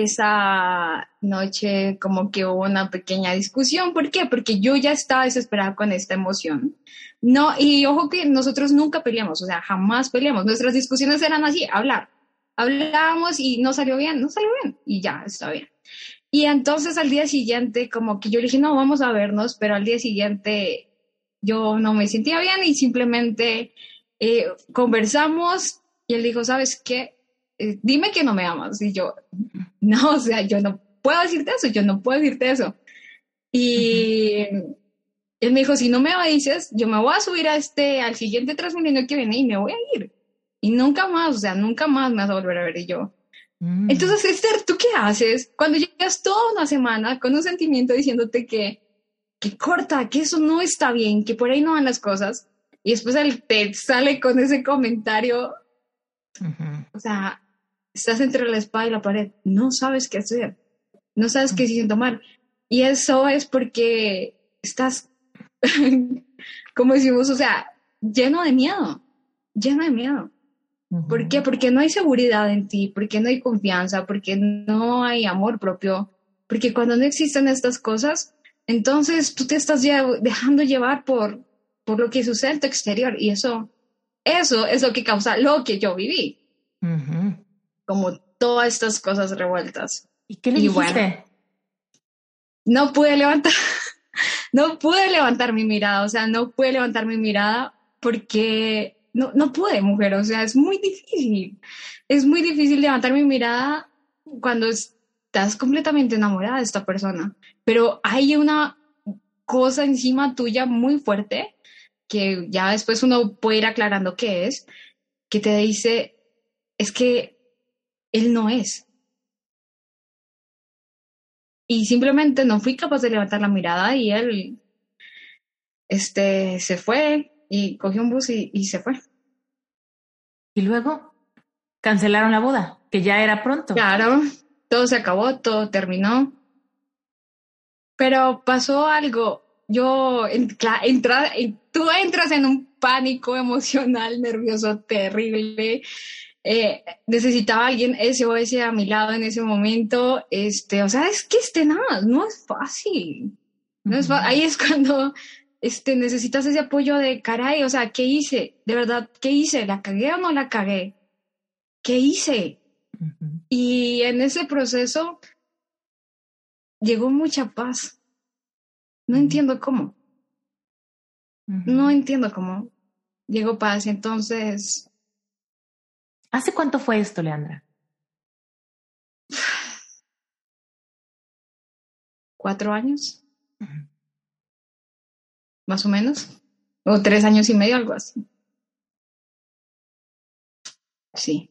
esa noche como que hubo una pequeña discusión. ¿Por qué? Porque yo ya estaba desesperada con esta emoción. No, y ojo que nosotros nunca peleamos, o sea, jamás peleamos. Nuestras discusiones eran así, hablar. Hablábamos y no salió bien, no salió bien y ya, está bien. Y entonces al día siguiente, como que yo le dije, no, vamos a vernos, pero al día siguiente yo no me sentía bien y simplemente eh, conversamos y él dijo, ¿sabes qué? Eh, dime que no me amas. Y yo, no, o sea, yo no puedo decirte eso, yo no puedo decirte eso. Y él me dijo, si no me dices, yo me voy a subir a este, al siguiente Transmilenio que viene y me voy a ir. Y nunca más, o sea, nunca más me vas a volver a ver. Y yo, mm. entonces, Esther, ¿tú qué haces cuando llegas toda una semana con un sentimiento diciéndote que, que corta, que eso no está bien, que por ahí no van las cosas? Y después él te sale con ese comentario. O sea, estás entre la espada y la pared, no sabes qué hacer, no sabes qué decisión tomar. Y eso es porque estás, como decimos, o sea, lleno de miedo, lleno de miedo. ¿Por qué? Porque no hay seguridad en ti, porque no hay confianza, porque no hay amor propio, porque cuando no existen estas cosas, entonces tú te estás dejando llevar por, por lo que sucede en tu exterior y eso, eso es lo que causa lo que yo viví como todas estas cosas revueltas. ¿Y qué le Y dijiste? bueno. No pude levantar, no pude levantar mi mirada, o sea, no pude levantar mi mirada porque no, no pude, mujer, o sea, es muy difícil. Es muy difícil levantar mi mirada cuando estás completamente enamorada de esta persona, pero hay una cosa encima tuya muy fuerte que ya después uno puede ir aclarando qué es, que te dice, es que él no es. Y simplemente no fui capaz de levantar la mirada y él este, se fue y cogió un bus y, y se fue. Y luego cancelaron la boda, que ya era pronto. Claro, todo se acabó, todo terminó. Pero pasó algo. Yo, en- cla- entra- en- tú entras en un pánico emocional, nervioso, terrible. Eh, necesitaba alguien SOS a mi lado en ese momento. Este, o sea, es que este nada, no es fácil. No es Ujú. ahí es cuando este, necesitas ese apoyo de caray, o sea, ¿qué hice? De verdad, ¿qué hice? ¿La cagué o no la cagué? ¿Qué hice? Y en ese proceso llegó mucha paz. No entiendo cómo, no entiendo cómo llegó paz. Entonces, ¿Hace cuánto fue esto, Leandra? cuatro años, más o menos, o tres años y medio, algo así. Sí.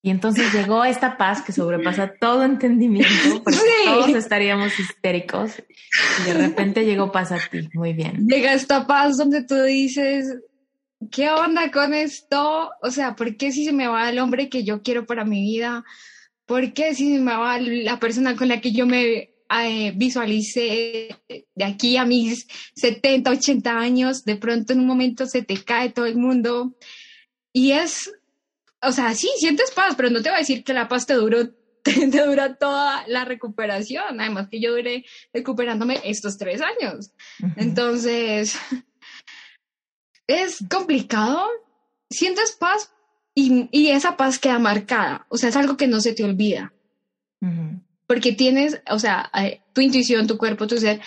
Y entonces llegó esta paz que sobrepasa todo entendimiento, porque Sí. todos estaríamos histéricos. Y de repente llegó paz a ti. Muy bien. Llega esta paz donde tú dices, ¿qué onda con esto? O sea, ¿por qué si se me va el hombre que yo quiero para mi vida? ¿Por qué si se me va la persona con la que yo me eh, visualicé de aquí a mis 70, 80 años? De pronto en un momento se te cae todo el mundo. Y es, o sea, sí, sientes paz, pero no te voy a decir que la paz te duró, te, te dura toda la recuperación. Además que yo duré recuperándome estos tres años. Entonces, es complicado. Sientes paz y, y esa paz queda marcada. O sea, es algo que no se te olvida. Porque tienes, o sea, eh, tu intuición, tu cuerpo, tu ser,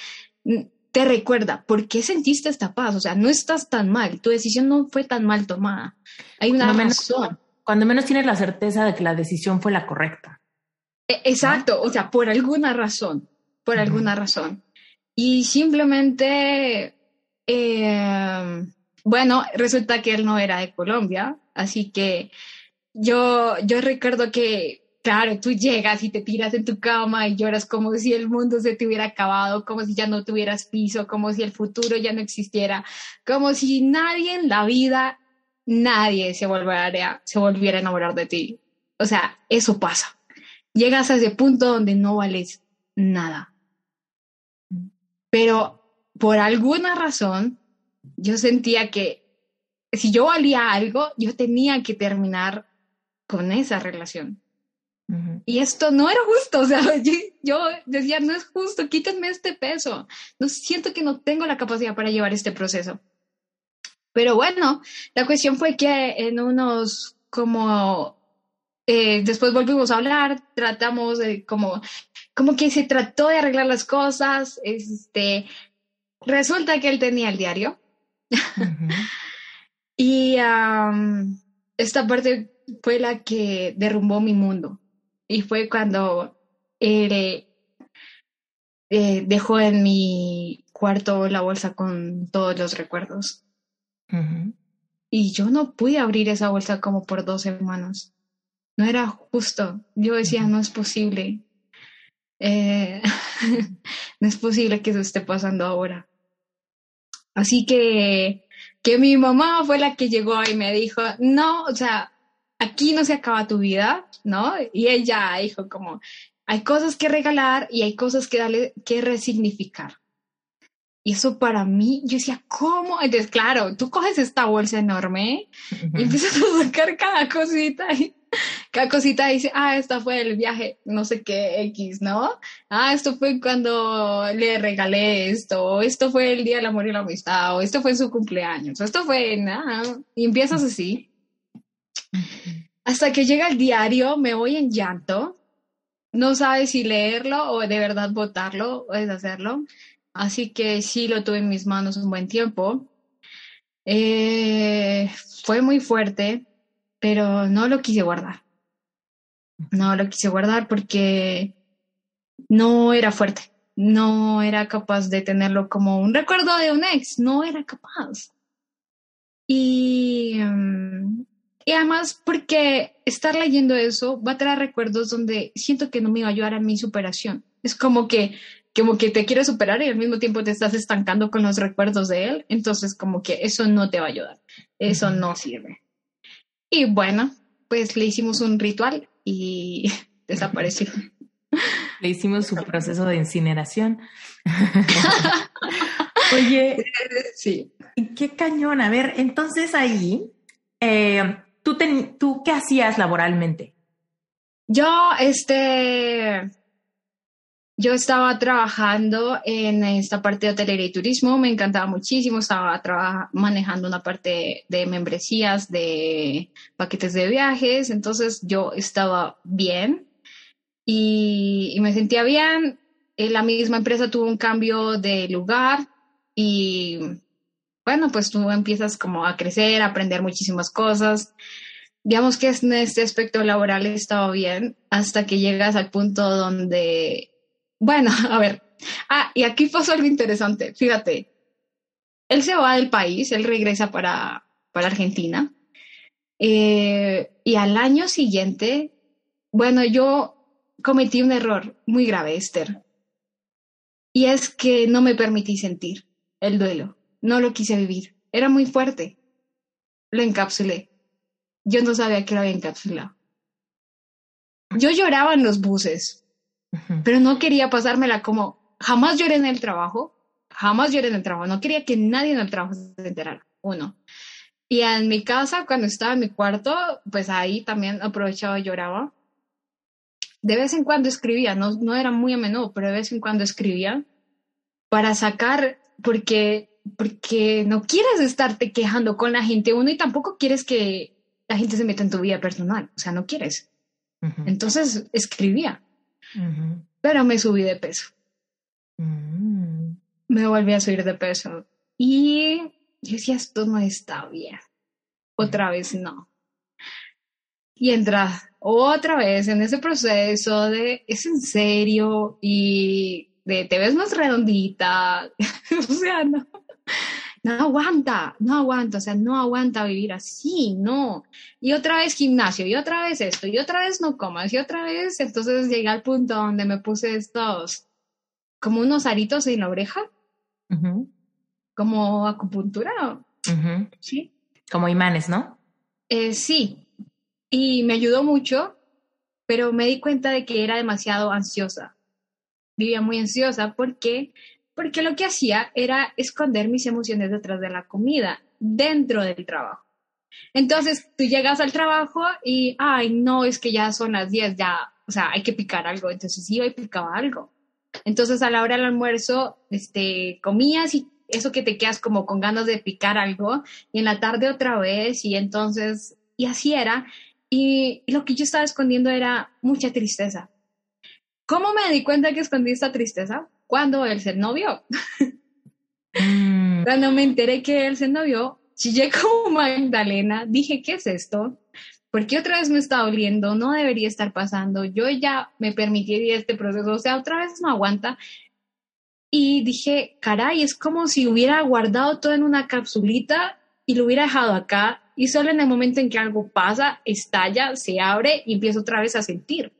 mm, te recuerda por qué sentiste esta paz. O sea, no estás tan mal. Tu decisión no fue tan mal tomada. Hay una Cuando menos- razón. Cuando menos tienes la certeza de que la decisión fue la correcta. E- Exacto, o sea, por alguna razón, por alguna razón. Y simplemente, eh, bueno, resulta que él no era de Colombia, así que yo, yo recuerdo que, claro, tú llegas y te tiras en tu cama y lloras como si el mundo se te hubiera acabado, como si ya no tuvieras piso, como si el futuro ya no existiera, como si nadie en la vida, nadie se volviera, se volviera a enamorar de ti. O sea, eso pasa llegas a ese punto donde no vales nada. Pero por alguna razón, yo sentía que si yo valía algo, yo tenía que terminar con esa relación. Ujú. Y esto no era justo, o sea, yo, yo decía, no es justo, quítenme este peso. No siento que no tengo la capacidad para llevar este proceso. Pero bueno, la cuestión fue que en unos como eh, después volvimos a hablar, tratamos de como, como que se trató de arreglar las cosas. Este, resulta que él tenía el diario Y am, esta parte fue la que derrumbó mi mundo. Y fue cuando él eh, dejó en mi cuarto la bolsa con todos los recuerdos. Y yo no pude abrir esa bolsa como por dos semanas. No era justo. Yo decía, no es posible. Eh, no es posible que eso esté pasando ahora. Así que, que mi mamá fue la que llegó y me dijo, no, o sea, aquí no se acaba tu vida, ¿no? Y ella dijo como, hay cosas que regalar y hay cosas que darle, que resignificar. Y eso para mí, yo decía, ¿cómo? Entonces, claro, tú coges esta bolsa enorme y empiezas a sacar cada cosita y cada cosita dice, ah, esta fue el viaje, no sé qué X, ¿no? Ah, esto fue cuando le regalé esto, o esto fue el día del amor y la amistad, o esto fue su cumpleaños, esto fue nada. Y empiezas así Hasta que llega el diario, me voy en llanto. No sabes si leerlo o de verdad votarlo o deshacerlo. Así que sí lo tuve en mis manos un buen tiempo. Eh, fue muy fuerte, pero no lo quise guardar. No lo quise guardar porque no era fuerte. No era capaz de tenerlo como un recuerdo de un ex. No era capaz. Y, y además porque estar leyendo eso va a traer recuerdos donde siento que no me va a ayudar a mi superación. Es como que como que te quiere superar y al mismo tiempo te estás estancando con los recuerdos de él, entonces como que eso no te va a ayudar, eso no sirve. Y bueno, pues le hicimos un ritual y desapareció. Le hicimos su proceso de incineración. Oye, sí. Qué cañón. A ver, entonces ahí, eh, ¿tú, ¿tú qué hacías laboralmente? Yo, este, yo estaba trabajando en esta parte de hotelería y turismo, me encantaba muchísimo, estaba manejando una parte de membresías, de paquetes de viajes, entonces yo estaba bien y, me sentía bien. Eh, la misma empresa tuvo un cambio de lugar y bueno, pues tú empiezas como a crecer, a aprender muchísimas cosas. Digamos que en este aspecto laboral estaba bien hasta que llegas al punto donde bueno, a ver. Ah, y aquí pasó algo interesante. Fíjate, él se va del país, él regresa para, para Argentina. Eh, y al año siguiente, bueno, yo cometí un error muy grave, Esther. Y es que no me permití sentir el duelo. No lo quise vivir. Era muy fuerte. Lo encapsulé. Yo no sabía que lo había encapsulado. Yo lloraba en los buses pero no quería pasármela como jamás lloré en el trabajo, jamás lloré en el trabajo, no quería que nadie en el trabajo se enterara, uno. Y en mi casa, cuando estaba en mi cuarto, pues ahí también aprovechaba y lloraba. De vez en cuando escribía, no, no era muy a menudo, pero de vez en cuando escribía para sacar, porque, porque no quieres estarte quejando con la gente uno y tampoco quieres que la gente se meta en tu vida personal, o sea, no quieres. Entonces escribía pero me subí de peso. Mm. Me volví a subir de peso. Y yo decía, esto no está bien. Otra vez no. Y entra otra vez en ese proceso de, es en serio y de, te ves más redondita. o sea, no no aguanta, no aguanta, o sea, no aguanta vivir así, no. Y otra vez gimnasio, y otra vez esto, y otra vez no comas, y otra vez, entonces llegué al punto donde me puse estos, como unos aritos en la oreja, como acupuntura, ¿sí? Como imanes, ¿no? Eh, sí, y me ayudó mucho, pero me di cuenta de que era demasiado ansiosa. Vivía muy ansiosa porque porque lo que hacía era esconder mis emociones detrás de la comida, dentro del trabajo. Entonces tú llegas al trabajo y, ay, no, es que ya son las 10, ya, o sea, hay que picar algo. Entonces iba y picaba algo. Entonces a la hora del almuerzo, este, comías y eso que te quedas como con ganas de picar algo, y en la tarde otra vez, y entonces, y así era. Y, y lo que yo estaba escondiendo era mucha tristeza. ¿Cómo me di cuenta que escondí esta tristeza? Cuando él se novió. Mm. Cuando me enteré que él se novió, chillé como Magdalena, dije, ¿qué es esto? Porque otra vez me está doliendo, no debería estar pasando, yo ya me permitiría este proceso, o sea, otra vez no aguanta. Y dije, caray, es como si hubiera guardado todo en una capsulita y lo hubiera dejado acá y solo en el momento en que algo pasa, estalla, se abre y empiezo otra vez a sentir.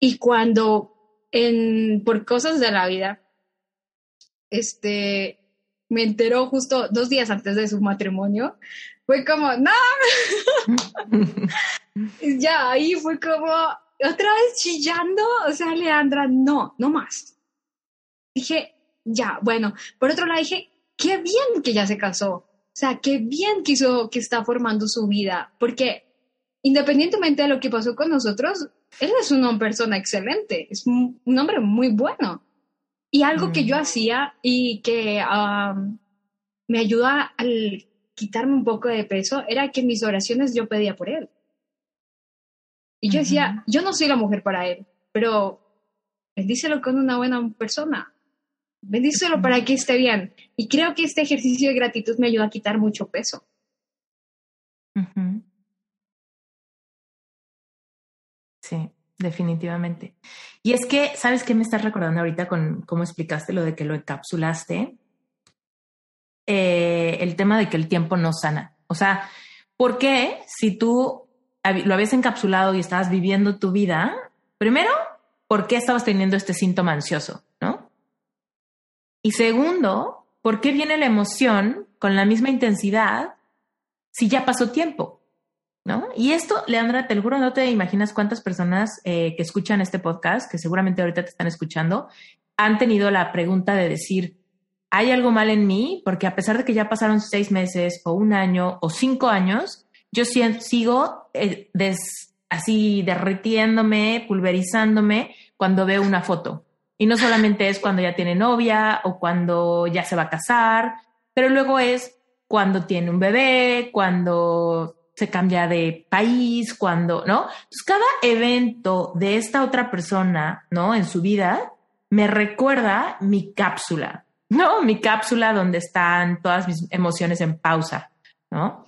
Y cuando en, por cosas de la vida, este, me enteró justo dos días antes de su matrimonio. Fue como, no, ya ahí fue como, otra vez chillando, o sea, Leandra, no, no más. Dije, ya, bueno, por otro lado dije, qué bien que ya se casó, o sea, qué bien que hizo, que está formando su vida, porque independientemente de lo que pasó con nosotros, él es una persona excelente, es un, hombre muy bueno. Y algo que yo mm. hacía y que me ayuda al quitarme un poco de peso era que mis oraciones yo pedía por él. Y yo decía, yo no soy la mujer para él, pero bendícelo con una buena persona. Bendícelo para que esté bien. Y creo que este ejercicio de gratitud me ayuda a quitar mucho peso. Definitivamente. Y es que, ¿sabes qué me estás recordando ahorita con cómo explicaste lo de que lo encapsulaste? Eh, el tema de que el tiempo no sana. O sea, ¿por qué si tú lo habías encapsulado y estabas viviendo tu vida, primero, ¿por qué estabas teniendo este síntoma ansioso? ¿No? Y segundo, ¿por qué viene la emoción con la misma intensidad si ya pasó tiempo? ¿No? Y esto, Leandra, te lo juro, no te imaginas cuántas personas eh, que escuchan este podcast, que seguramente ahorita te están escuchando, han tenido la pregunta de decir, ¿hay algo mal en mí? Porque a pesar de que ya pasaron seis meses o un año o cinco años, yo sigo eh, así derritiéndome, pulverizándome cuando veo una foto. Y no solamente es cuando ya tiene novia o cuando ya se va a casar, pero luego es cuando tiene un bebé, cuando se cambia de país, cuando, ¿no? Entonces, cada evento de esta otra persona, ¿no? En su vida, me recuerda mi cápsula, ¿no? Mi cápsula donde están todas mis emociones en pausa, ¿no?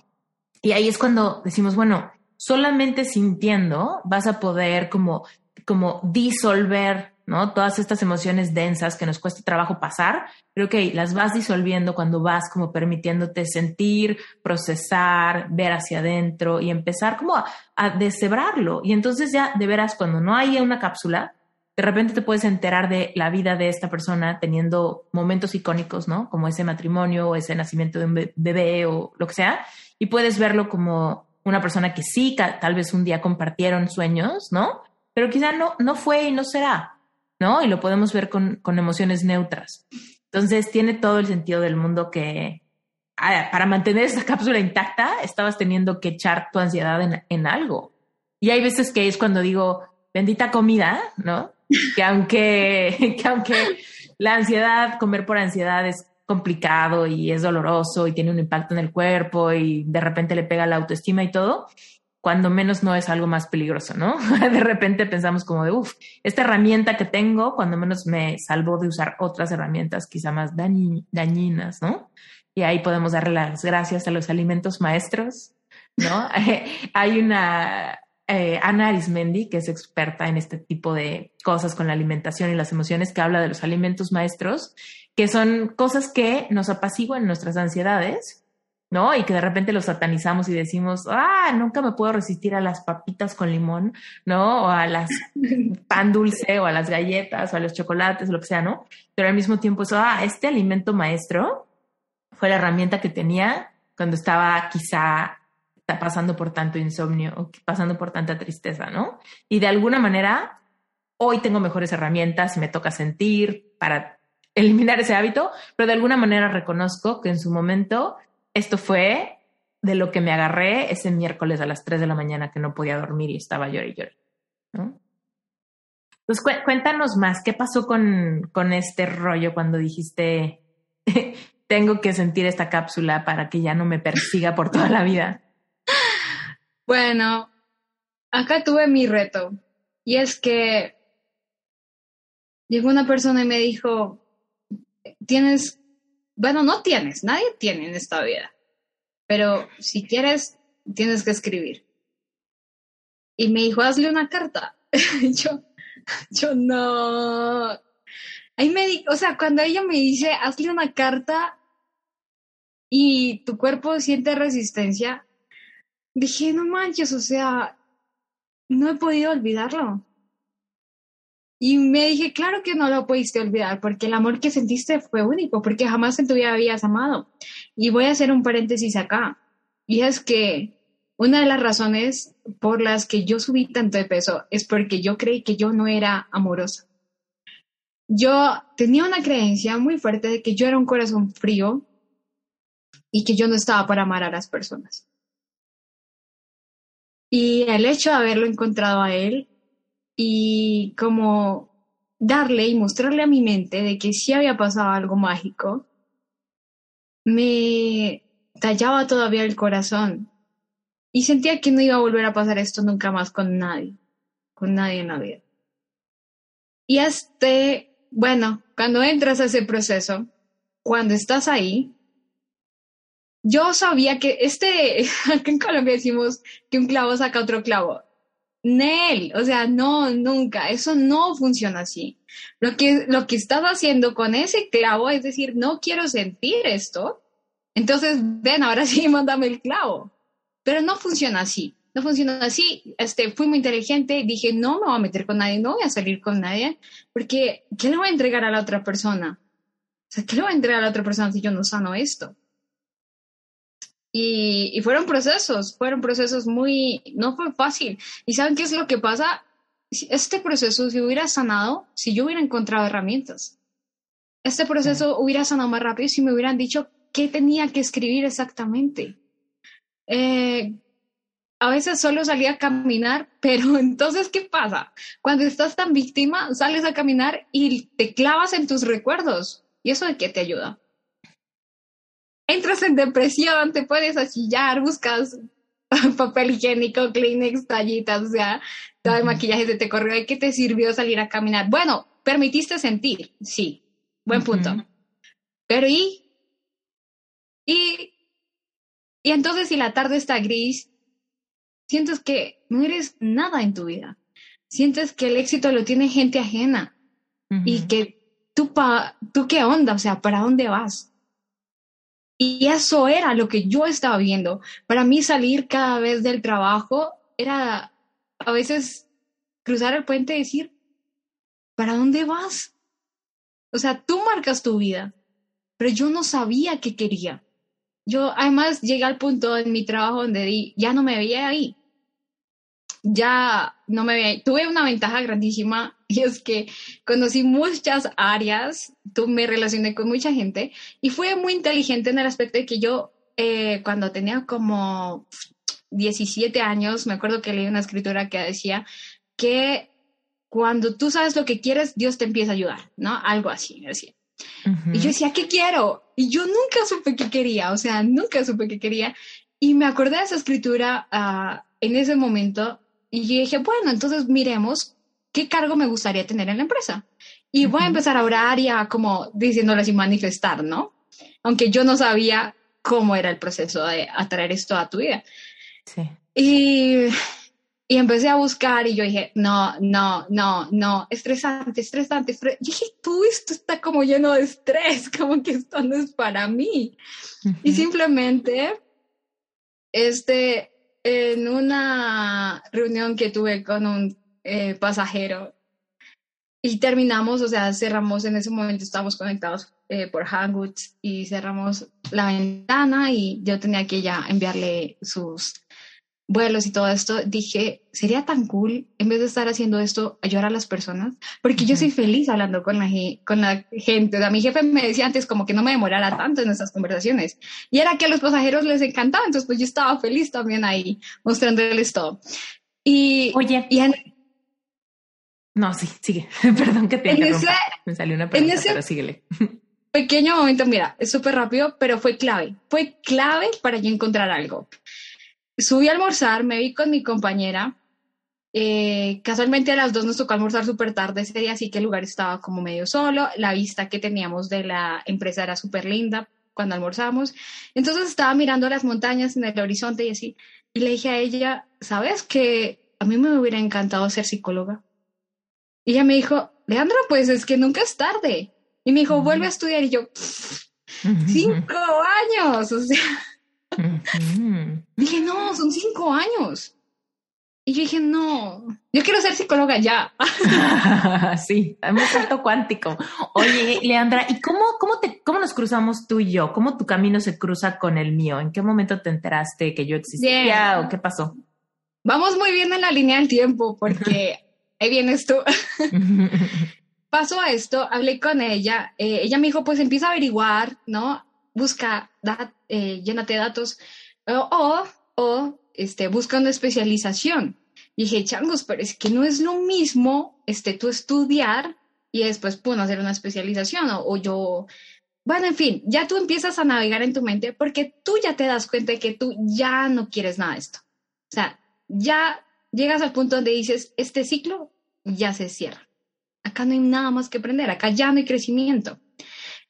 Y ahí es cuando decimos, bueno, solamente sintiendo vas a poder como, como disolver ¿no? Todas estas emociones densas que nos cuesta trabajo pasar, creo que las vas disolviendo cuando vas como permitiéndote sentir, procesar, ver hacia adentro y empezar como a, a deshebrarlo. Y entonces ya de veras, cuando no hay una cápsula, de repente te puedes enterar de la vida de esta persona teniendo momentos icónicos, ¿no? Como ese matrimonio o ese nacimiento de un bebé o lo que sea, y puedes verlo como una persona que sí, tal vez un día compartieron sueños, ¿no? Pero quizá no, no fue y no será. ¿No? Y lo podemos ver con, emociones neutras. Entonces tiene todo el sentido del mundo que para mantener esa cápsula intacta estabas teniendo que echar tu ansiedad en, algo. Y hay veces que es cuando digo, bendita comida, ¿no? Que aunque, que aunque la ansiedad, comer por ansiedad es complicado y es doloroso y tiene un impacto en el cuerpo y de repente le pega la autoestima y todo, cuando menos no es algo más peligroso, ¿no? De repente pensamos como de, uff, esta herramienta que tengo, cuando menos me salvo de usar otras herramientas quizá más dañinas, ¿no? Y ahí podemos darle las gracias a los alimentos maestros, ¿no? Hay una, eh, Ana Arismendi, que es experta en este tipo de cosas con la alimentación y las emociones, que habla de los alimentos maestros, que son cosas que nos apaciguan nuestras ansiedades ¿no? Y que de repente lo satanizamos y decimos, ah, nunca me puedo resistir a las papitas con limón, ¿no? O a las pan dulce o a las galletas o a los chocolates, lo que sea, ¿no? Pero al mismo tiempo eso, ah, este alimento maestro fue la herramienta que tenía cuando estaba quizá pasando por tanto insomnio o pasando por tanta tristeza, ¿no? Y de alguna manera, hoy tengo mejores herramientas y me toca sentir para eliminar ese hábito, pero de alguna manera reconozco que en su momento esto fue de lo que me agarré ese miércoles a las 3 de la mañana que no podía dormir y estaba llorando. Entonces, cuéntanos más, ¿qué pasó con, con este rollo cuando dijiste, tengo que sentir esta cápsula para que ya no me persiga por toda la vida? Bueno, acá tuve mi reto y es que llegó una persona y me dijo, tienes bueno, no tienes, nadie tiene en esta vida, pero si quieres, tienes que escribir. Y me dijo, hazle una carta. yo, yo no. Ahí me di, o sea, cuando ella me dice, hazle una carta y tu cuerpo siente resistencia, dije, no manches, o sea, no he podido olvidarlo. Y me dije, claro que no lo pudiste olvidar, porque el amor que sentiste fue único, porque jamás en tu vida habías amado. Y voy a hacer un paréntesis acá. Y es que una de las razones por las que yo subí tanto de peso es porque yo creí que yo no era amorosa. Yo tenía una creencia muy fuerte de que yo era un corazón frío y que yo no estaba para amar a las personas. Y el hecho de haberlo encontrado a él y como darle y mostrarle a mi mente de que sí había pasado algo mágico, me tallaba todavía el corazón y sentía que no iba a volver a pasar esto nunca más con nadie. con nadie en la vida. Y este, bueno, cuando entras a ese proceso, cuando estás ahí, yo sabía que este, acá en Colombia decimos que un clavo saca otro clavo. Nel, o sea, no, nunca, eso no funciona así. Lo que, lo que estás haciendo con ese clavo es decir, no quiero sentir esto, entonces ven, ahora sí, mándame el clavo. Pero no funciona así, no funciona así. Este, fui muy inteligente, dije, no me voy a meter con nadie, no voy a salir con nadie, porque ¿qué le voy a entregar a la otra persona? ¿qué le voy a entregar a la otra persona si yo no sano esto? Y, y, fueron procesos, fueron procesos muy, no fue fácil. ¿Y saben qué es lo que pasa? Este proceso si hubiera sanado, si yo hubiera encontrado herramientas. Este proceso hubiera sanado más rápido si me hubieran dicho qué tenía que escribir exactamente. Eh, a veces solo salía a caminar, pero entonces, ¿qué pasa? Cuando estás tan víctima, sales a caminar y te clavas en tus recuerdos. ¿Y eso de qué te ayuda? Entras en depresión, te puedes achillar, buscas papel higiénico, Kleenex, tallitas, o sea, todo el maquillaje se te corrió. ¿De qué te sirvió salir a caminar? Bueno, permitiste sentir, sí, buen punto. Pero ¿y? Y, y entonces si la tarde está gris, sientes que no eres nada en tu vida. Sientes que el éxito lo tiene gente ajena y que tú, pa, tú qué onda, o sea, ¿para dónde vas? Y eso era lo que yo estaba viendo. Para mí salir cada vez del trabajo era a veces cruzar el puente y decir, ¿para dónde vas? O sea, tú marcas tu vida, pero yo no sabía qué quería. Yo además llegué al punto en mi trabajo donde ya no me veía ahí ya no me tuve una ventaja grandísima y es que conocí muchas áreas, tú me relacioné con mucha gente y fue muy inteligente en el aspecto de que yo eh, cuando tenía como 17 años, me acuerdo que leí una escritura que decía que cuando tú sabes lo que quieres, Dios te empieza a ayudar, ¿no? Algo así, decía. Y yo decía, ¿qué quiero? Y yo nunca supe qué quería, o sea, nunca supe qué quería. Y me acordé de esa escritura uh, en ese momento y dije, bueno, entonces miremos qué cargo me gustaría tener en la empresa. Y voy a empezar a orar y a como diciéndole así manifestar, ¿no? Aunque yo no sabía cómo era el proceso de atraer esto a tu vida. Sí. Y, y empecé a buscar y yo dije, no, no, no, no, estresante, estresante. Yo dije, tú, esto está como lleno de estrés, como que esto no es para mí. Y simplemente, este, en una reunión que tuve con un eh, pasajero y terminamos, o sea, cerramos en ese momento, estábamos conectados eh, por Hangouts y cerramos la ventana y yo tenía que ya enviarle sus vuelos y todo esto, dije, sería tan cool, en vez de estar haciendo esto, ayudar a las personas, porque yo soy feliz hablando con la, con la gente. O sea, mi jefe me decía antes como que no me demorara tanto en esas conversaciones. Y era que a los pasajeros les encantaba, entonces pues yo estaba feliz también ahí, mostrándoles todo. Y, Oye, y no, sí, sigue. Perdón que te interrumpa. me salió una pregunta, pero síguele. Pequeño momento, mira, es súper rápido, pero fue clave. Fue clave para yo encontrar algo subí a almorzar, me vi con mi compañera. Eh, casualmente a las dos nos tocó almorzar súper tarde ese día, así que el lugar estaba como medio solo. La vista que teníamos de la empresa era súper linda cuando almorzamos. Entonces estaba mirando las montañas en el horizonte y así. Y le dije a ella, ¿sabes que a mí me hubiera encantado ser psicóloga? Y ella me dijo, Leandra, pues es que nunca es tarde. Y me dijo, vuelve a estudiar. Y yo, cinco años, o sea. Dije, no, son cinco años. Y yo dije, no, yo quiero ser psicóloga ya. sí, un salto cuántico. Oye, Leandra, ¿y cómo, cómo, te, cómo nos cruzamos tú y yo? ¿Cómo tu camino se cruza con el mío? ¿En qué momento te enteraste que yo existía o qué pasó? Vamos muy bien en la línea del tiempo porque ahí vienes tú. Pasó esto, hablé con ella, eh, ella me dijo, pues empieza a averiguar, ¿no? busca, da, eh, llénate datos o, o este, busca una especialización. Y dije, changos, pero es que no es lo mismo este, tú estudiar y después, pum, hacer una especialización o, o yo, bueno, en fin, ya tú empiezas a navegar en tu mente porque tú ya te das cuenta de que tú ya no quieres nada de esto. O sea, ya llegas al punto donde dices, este ciclo ya se cierra. Acá no hay nada más que aprender, acá ya no hay crecimiento.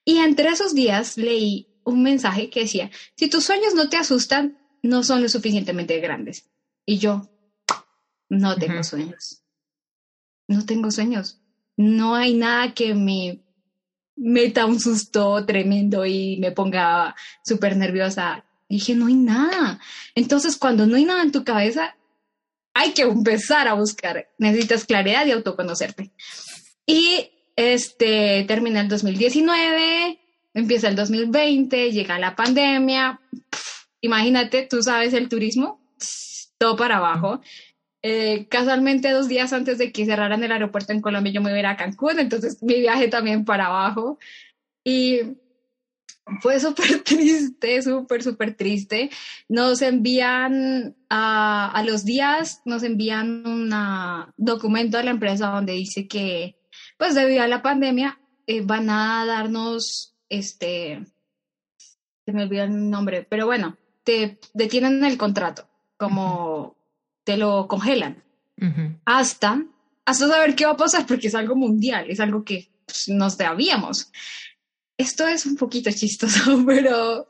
Y entre esos días leí un mensaje que decía, si tus sueños no te asustan, no son lo suficientemente grandes. Y yo, no tengo sueños. No tengo sueños. No hay nada que me meta un susto tremendo y me ponga súper nerviosa. dije, no hay nada. Entonces, cuando no hay nada en tu cabeza, hay que empezar a buscar. Necesitas claridad y autoconocerte. Y este, termina el 2019, empieza el 2020, llega la pandemia. imagínate, tú sabes el turismo, todo para abajo. Eh, casualmente dos días antes de que cerraran el aeropuerto en Colombia yo me iba a a Cancún, entonces mi viaje también para abajo. Y fue súper triste, súper, súper triste. Nos envían a, a, los días, nos envían un documento a la empresa donde dice que, pues debido a la pandemia, eh, van a darnos, este, se me olvidó el nombre, pero bueno, te detienen el contrato, como te lo congelan, hasta, hasta saber qué va a pasar, porque es algo mundial, es algo que pues, nos debíamos esto es un poquito chistoso, pero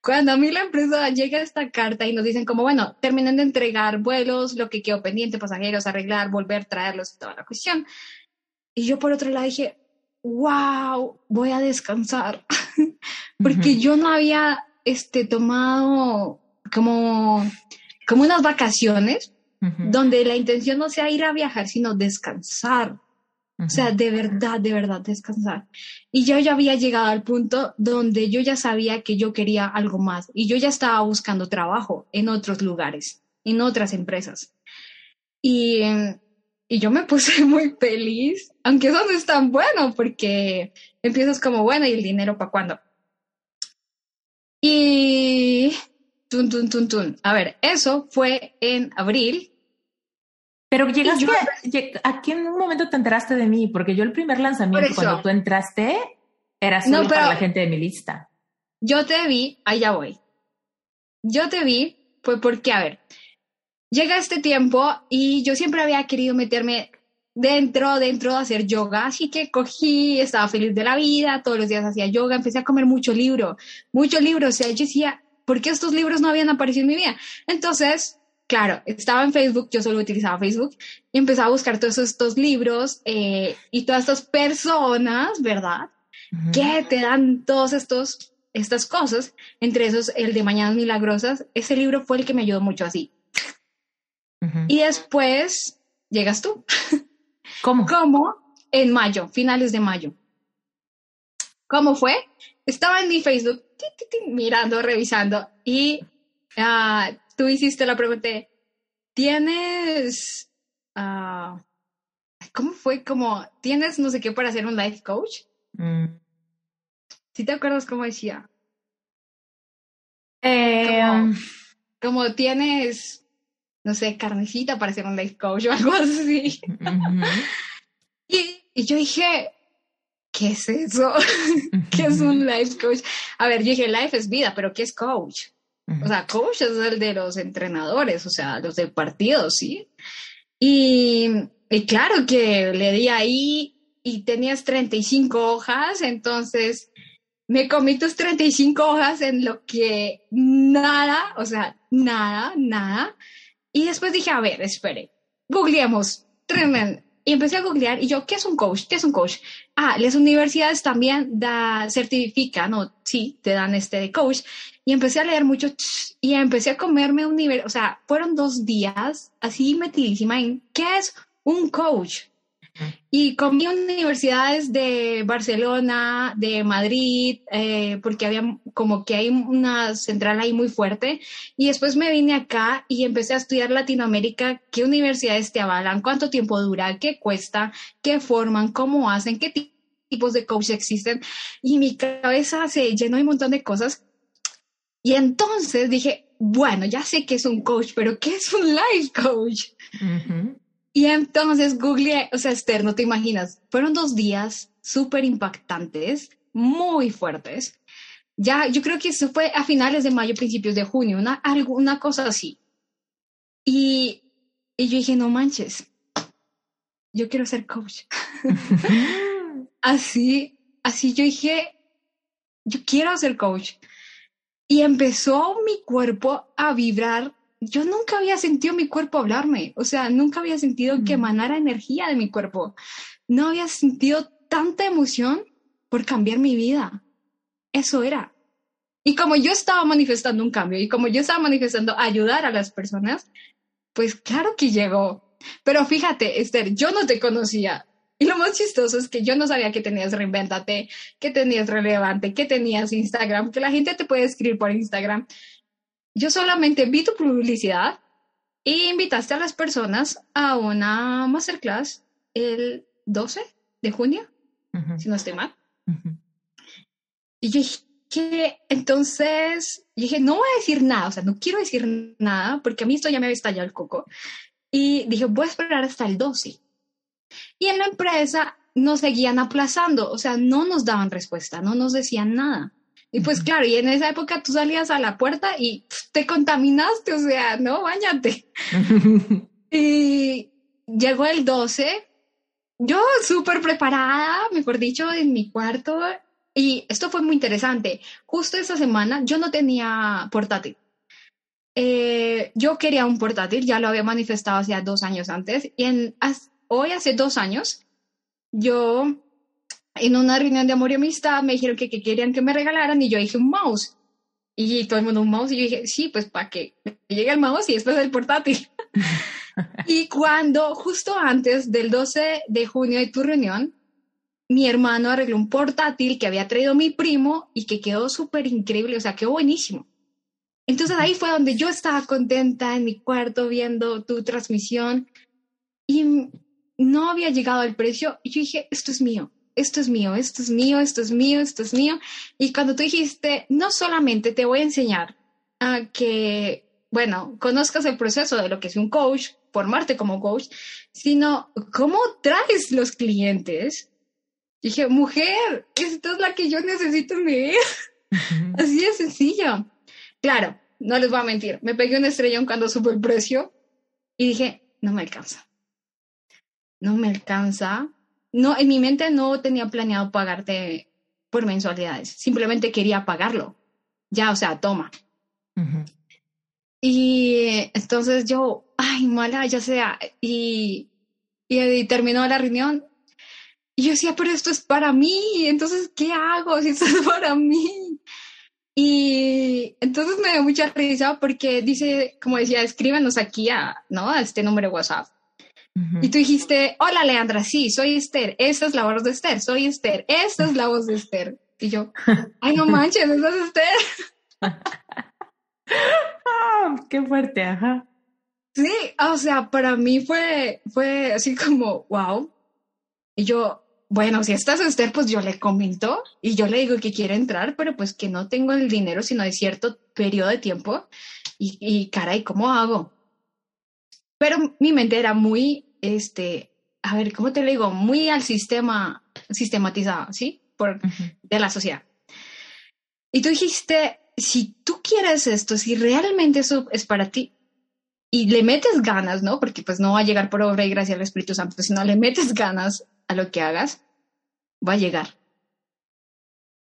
cuando a mí la empresa llega esta carta y nos dicen como, bueno, terminen de entregar vuelos, lo que quedó pendiente, pasajeros, arreglar, volver, traerlos, toda la cuestión. Y yo por otro lado dije, wow, voy a descansar, porque yo no había este, tomado como, como unas vacaciones donde la intención no sea ir a viajar, sino descansar. O sea, de verdad, de verdad, descansar. Y yo ya había llegado al punto donde yo ya sabía que yo quería algo más y yo ya estaba buscando trabajo en otros lugares, en otras empresas. Y, y yo me puse muy feliz, aunque eso no es tan bueno porque empiezas como, bueno, ¿y el dinero para cuándo? Y... Tun, tun. A ver, eso fue en abril pero llegaste, a, qué momento te enteraste de mí? Porque yo el primer lanzamiento cuando tú entraste era solo para la gente de mi lista. Yo te vi, allá voy. Yo te vi fue porque, a ver, llega este tiempo y yo siempre había querido meterme dentro, dentro de hacer yoga, así que cogí, estaba feliz de la vida, todos los días hacía yoga, empecé a comer mucho libro, mucho libro, o sea, yo decía, ¿por qué estos libros no habían aparecido en mi vida? Entonces, claro, estaba en Facebook, yo solo utilizaba Facebook, y empecé a buscar todos estos libros eh, y todas estas personas, ¿verdad? Que te dan todos estos estas cosas, entre esos el de Mañanas Milagrosas, ese libro fue el que me ayudó mucho así. Y después llegas tú. ¿Cómo? ¿Cómo? En mayo, finales de mayo. ¿Cómo fue? Estaba en mi Facebook mirando, revisando y uh, tú hiciste la pregunta, ¿tienes... Uh, ¿Cómo fue? Como, ¿tienes no sé qué para ser un life coach? Mm. ¿Sí te acuerdas cómo decía? Eh, como, tienes, no sé, carnecita para ser un life coach o algo así. y, y, yo dije, ¿qué es eso? ¿Qué es un life coach? A ver, yo dije, life es vida, pero ¿qué es coach? O sea, coach es el de los entrenadores, o sea, los de partidos, ¿sí? Y, y claro que le di ahí y tenías 35 hojas, entonces me comí tus 35 hojas en lo que nada, o sea, nada, nada. Y después dije, a ver, espere, googleemos, tremendo. Y empecé a googlear y yo, ¿qué es un coach? ¿Qué es un coach? Ah, las universidades también da, certifican, no, sí, te dan este de coach. Y empecé a leer mucho y empecé a comerme un nivel, o sea, fueron dos días así metidísima en qué es un coach. Y comí universidades de Barcelona, de Madrid, eh, porque había como que hay una central ahí muy fuerte. Y después me vine acá y empecé a estudiar Latinoamérica, qué universidades te avalan, cuánto tiempo dura, qué cuesta, qué forman, cómo hacen, qué tipos de coach existen. Y mi cabeza se llenó de un montón de cosas. Y entonces dije, bueno, ya sé que es un coach, pero ¿qué es un life coach? Y entonces googleé, o sea, Esther, no te imaginas, fueron dos días súper impactantes, muy fuertes. Ya, yo creo que eso fue a finales de mayo, principios de junio, una, una cosa así. Y Y yo dije, no manches, yo quiero ser coach. así, así yo dije, yo quiero ser coach. Y empezó mi cuerpo a vibrar. Yo nunca había sentido mi cuerpo hablarme, o sea, nunca había sentido que emanara energía de mi cuerpo. No había sentido tanta emoción por cambiar mi vida. Eso era. Y como yo estaba manifestando un cambio y como yo estaba manifestando ayudar a las personas, pues claro que llegó. Pero fíjate, Esther, yo no te conocía. Y lo más chistoso es que yo no sabía que tenías Reinventate, que tenías Relevante, que tenías Instagram, que la gente te puede escribir por Instagram. Yo solamente vi tu publicidad e invitaste a las personas a una masterclass el 12 de junio, si no estoy mal. Y yo dije, entonces, dije, no voy a decir nada, o sea, no quiero decir nada, porque a mí esto ya me había estallado el coco. Y dije, voy a esperar hasta el 12. Y en la empresa nos seguían aplazando, o sea, no nos daban respuesta, no nos decían nada. Y pues claro, y en esa época tú salías a la puerta y te contaminaste, o sea, no, bañate. y llegó el 12, yo súper preparada, mejor dicho, en mi cuarto. Y esto fue muy interesante. Justo esa semana yo no tenía portátil. Eh, yo quería un portátil, ya lo había manifestado hace dos años antes. Y en, hoy, hace dos años, yo en una reunión de amor y amistad me dijeron que, querían que me regalaran y yo dije un mouse. Y todo el mundo un mouse y yo dije, sí, pues para que llegue el mouse y después el portátil. y cuando, justo antes del 12 de junio de tu reunión, mi hermano arregló un portátil que había traído mi primo y que quedó súper increíble, o sea, quedó buenísimo. Entonces ahí fue donde yo estaba contenta en mi cuarto viendo tu transmisión y no había llegado al precio y yo dije, esto es mío, esto es mío, esto es mío, esto es mío, esto es mío. Y cuando tú dijiste, no solamente te voy a enseñar a que, bueno, conozcas el proceso de lo que es un coach, formarte como coach, sino cómo traes los clientes. Dije, mujer, esta es la que yo necesito en mi vida. Así de sencillo. Claro, no les voy a mentir, me pegué un estrellón cuando supo el precio y dije, no me alcanza. No me alcanza. No, en mi mente no tenía planeado pagarte por mensualidades, simplemente quería pagarlo. Ya, o sea, toma. Y entonces yo, ay, mala, ya sea, y, y, terminó la reunión. Y yo decía, pero esto es para mí, entonces, ¿qué hago si esto es para mí? Y entonces me dio mucha risa porque dice, como decía, escríbanos aquí a, ¿no? a este número de WhatsApp. Y tú dijiste, hola Leandra, sí, soy Esther, esta es la voz de Esther, soy Esther, esta es la voz de Esther. Y yo, ay, no manches, esa es Esther. Ah, qué fuerte, ajá. Sí, o sea, para mí fue, fue así como, wow. Y yo, bueno, si estás Esther, pues yo le comento y yo le digo que quiere entrar, pero pues que no tengo el dinero, sino de cierto periodo de tiempo. Y, y caray, ¿cómo hago? Pero mi mente era muy, este, a ver, ¿cómo te lo digo? Muy al sistema, sistematizado, ¿sí? Por, De la sociedad. Y tú dijiste, si tú quieres esto, si realmente eso es para ti, y le metes ganas, ¿no? Porque pues no va a llegar por obra y gracia al Espíritu Santo, sino le metes ganas a lo que hagas, va a llegar.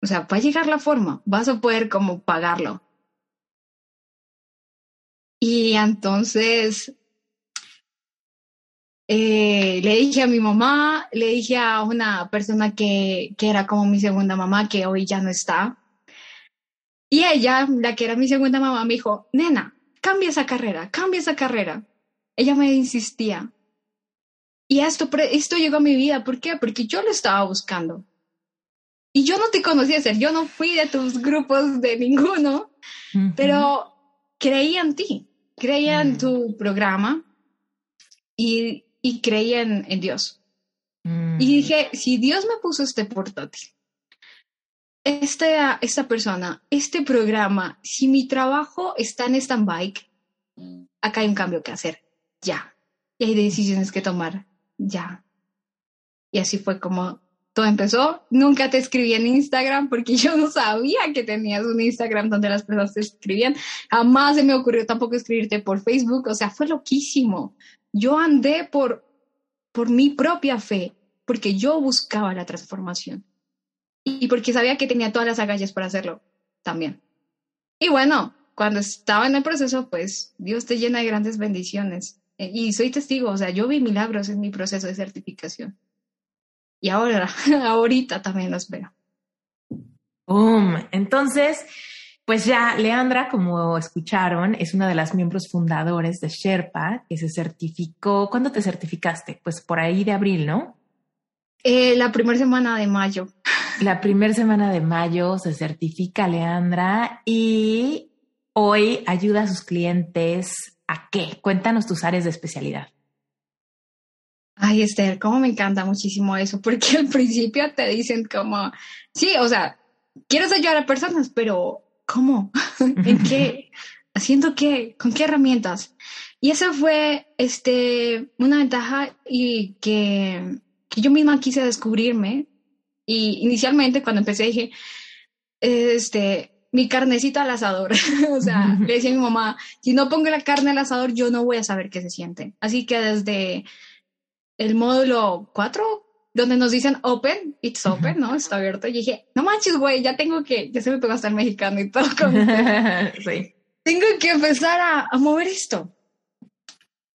O sea, va a llegar la forma, vas a poder como pagarlo. Y entonces eh, le dije a mi mamá, le dije a una persona que, que era como mi segunda mamá, que hoy ya no está. Y ella, la que era mi segunda mamá, me dijo, nena, cambia esa carrera, cambia esa carrera. Ella me insistía, y esto, esto llegó a mi vida, ¿por qué? Porque yo lo estaba buscando. Y yo no te conocía, ser, yo no fui de tus grupos de ninguno, pero creía en ti, creía en mm. tu programa y, y creía en, Dios. Y mm. dije, si Dios me puso este portátil, esta, esta persona, este programa, si mi trabajo está en stand-by, acá hay un cambio que hacer, ya. Y hay decisiones que tomar ya. Y así fue como todo empezó. Nunca te escribí en Instagram porque yo no sabía que tenías un Instagram donde las personas te escribían. Jamás se me ocurrió tampoco escribirte por Facebook. O sea, fue loquísimo. Yo andé por, por mi propia fe, porque yo buscaba la transformación y porque sabía que tenía todas las agallas para hacerlo también. Y bueno, cuando estaba en el proceso, pues Dios te llena de grandes bendiciones. Eh, y soy testigo, o sea, yo vi milagros en mi proceso de certificación. Y ahora, ahorita también los veo. Boom. Entonces, pues ya, Leandra, como escucharon, es una de las miembros fundadores de Sherpa, que se certificó. ¿Cuándo te certificaste? Pues por ahí de abril, ¿no? Eh, la primera semana de mayo. La primera semana de mayo se certifica Leandra y hoy ayuda a sus clientes a qué? Cuéntanos tus áreas de especialidad. Ay, Esther, cómo me encanta muchísimo eso, porque al principio te dicen como, sí, o sea, quieres ayudar a personas, pero ¿cómo? ¿En qué? ¿Haciendo qué? ¿Con qué herramientas? Y esa fue este, una ventaja y que, que yo misma quise descubrirme. Y inicialmente cuando empecé dije, este, mi carnecita al asador. o sea, le decía a mi mamá, si no pongo la carne al asador, yo no voy a saber qué se siente. Así que desde el módulo 4, donde nos dicen open, it's open, ¿no? Está abierto. Y dije, no manches, güey, ya tengo que, ya se me pegó hasta el mexicano y todo. sí. Tengo que empezar a, a, mover esto.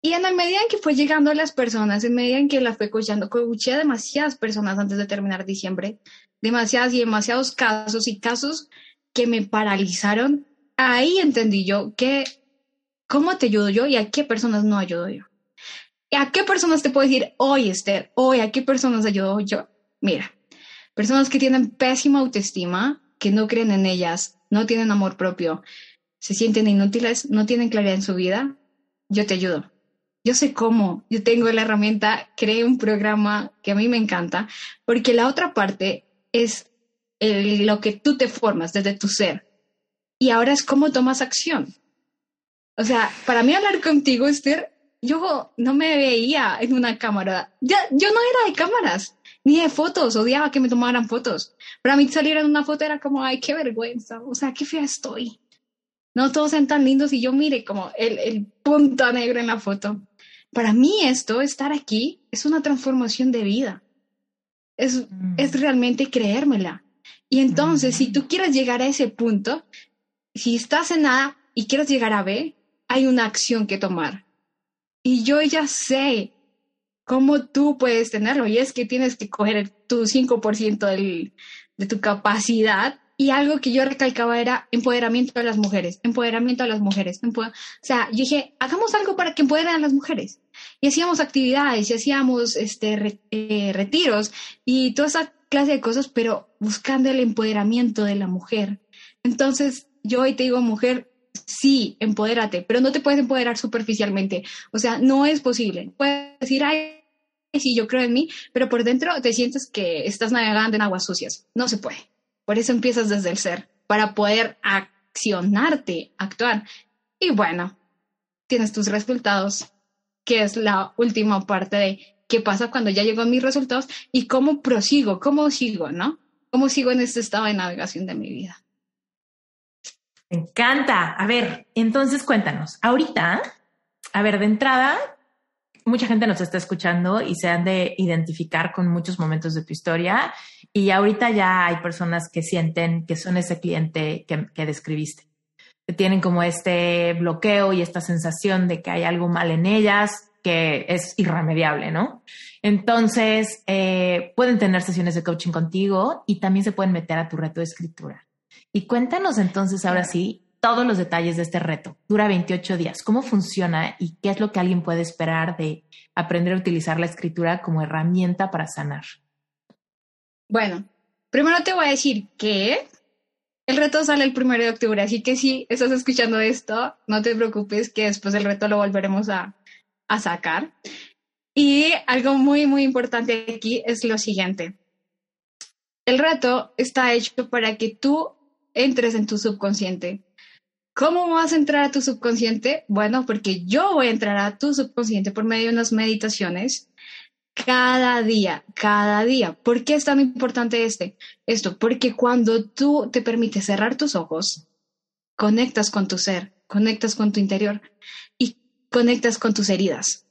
Y en la medida en que fue llegando las personas, en medida en que la fue coachando, coaché a demasiadas personas antes de terminar diciembre, demasiadas y demasiados casos y casos que me paralizaron. Ahí entendí yo que, ¿cómo te ayudo yo y a qué personas no ayudo yo? ¿A qué personas te puedo decir hoy, Esther? Hoy, ¿a qué personas ayudo yo? Mira, personas que tienen pésima autoestima, que no creen en ellas, no tienen amor propio, se sienten inútiles, no tienen claridad en su vida, yo te ayudo. Yo sé cómo, yo tengo la herramienta, creé un programa que a mí me encanta, porque la otra parte es lo que tú te formas desde tu ser. Y ahora es cómo tomas acción. O sea, para mí hablar contigo, Esther, yo no me veía en una cámara. Ya, yo no era de cámaras, ni de fotos, odiaba que me tomaran fotos. Para mí salir en una foto era como, ay, qué vergüenza, o sea, qué fea estoy. No todos son tan lindos y yo mire como el, el punto negro en la foto. Para mí esto, estar aquí, es una transformación de vida. Es, mm. es realmente creérmela. Y entonces, si tú quieres llegar a ese punto, si estás en A y quieres llegar a B, hay una acción que tomar. Y yo ya sé cómo tú puedes tenerlo. Y es que tienes que coger tu 5% del, de tu capacidad. Y algo que yo recalcaba era empoderamiento de las mujeres, empoderamiento de las mujeres. o sea, yo dije, hagamos algo para que empoderen a las mujeres. Y hacíamos actividades y hacíamos este, eh, retiros y toda esa clase de cosas, pero buscando el empoderamiento de la mujer. Entonces, yo hoy te digo, mujer, sí, empodérate, pero no te puedes empoderar superficialmente. O sea, no es posible. Puedes decir, ay, sí, yo creo en mí, pero por dentro te sientes que estás navegando en aguas sucias. No se puede. Por eso empiezas desde el ser, para poder accionarte, actuar. Y bueno, tienes tus resultados, que es la última parte de qué pasa cuando ya llego a mis resultados y cómo prosigo, cómo sigo, ¿no? ¿Cómo sigo en este estado de navegación de mi vida? Me encanta. A ver, entonces cuéntanos, ahorita, a ver, de entrada, mucha gente nos está escuchando y se han de identificar con muchos momentos de tu historia y ahorita ya hay personas que sienten que son ese cliente que, describiste, que tienen como este bloqueo y esta sensación de que hay algo mal en ellas, que es irremediable, ¿no? Entonces, eh, pueden tener sesiones de coaching contigo y también se pueden meter a tu reto de escritura. Y cuéntanos entonces ahora sí todos los detalles de este reto. Dura 28 días. ¿Cómo funciona y qué es lo que alguien puede esperar de aprender a utilizar la escritura como herramienta para sanar? Bueno, primero te voy a decir que el reto sale el primero de octubre, así que si estás escuchando esto, no te preocupes que después del reto lo volveremos a, a sacar. Y algo muy, muy importante aquí es lo siguiente. El reto está hecho para que tú entres en tu subconsciente. ¿Cómo vas a entrar a tu subconsciente? Bueno, porque yo voy a entrar a tu subconsciente por medio de unas meditaciones cada día, cada día. ¿Por qué es tan importante este? Esto, porque cuando tú te permites cerrar tus ojos, conectas con tu ser, conectas con tu interior y conectas con tus heridas.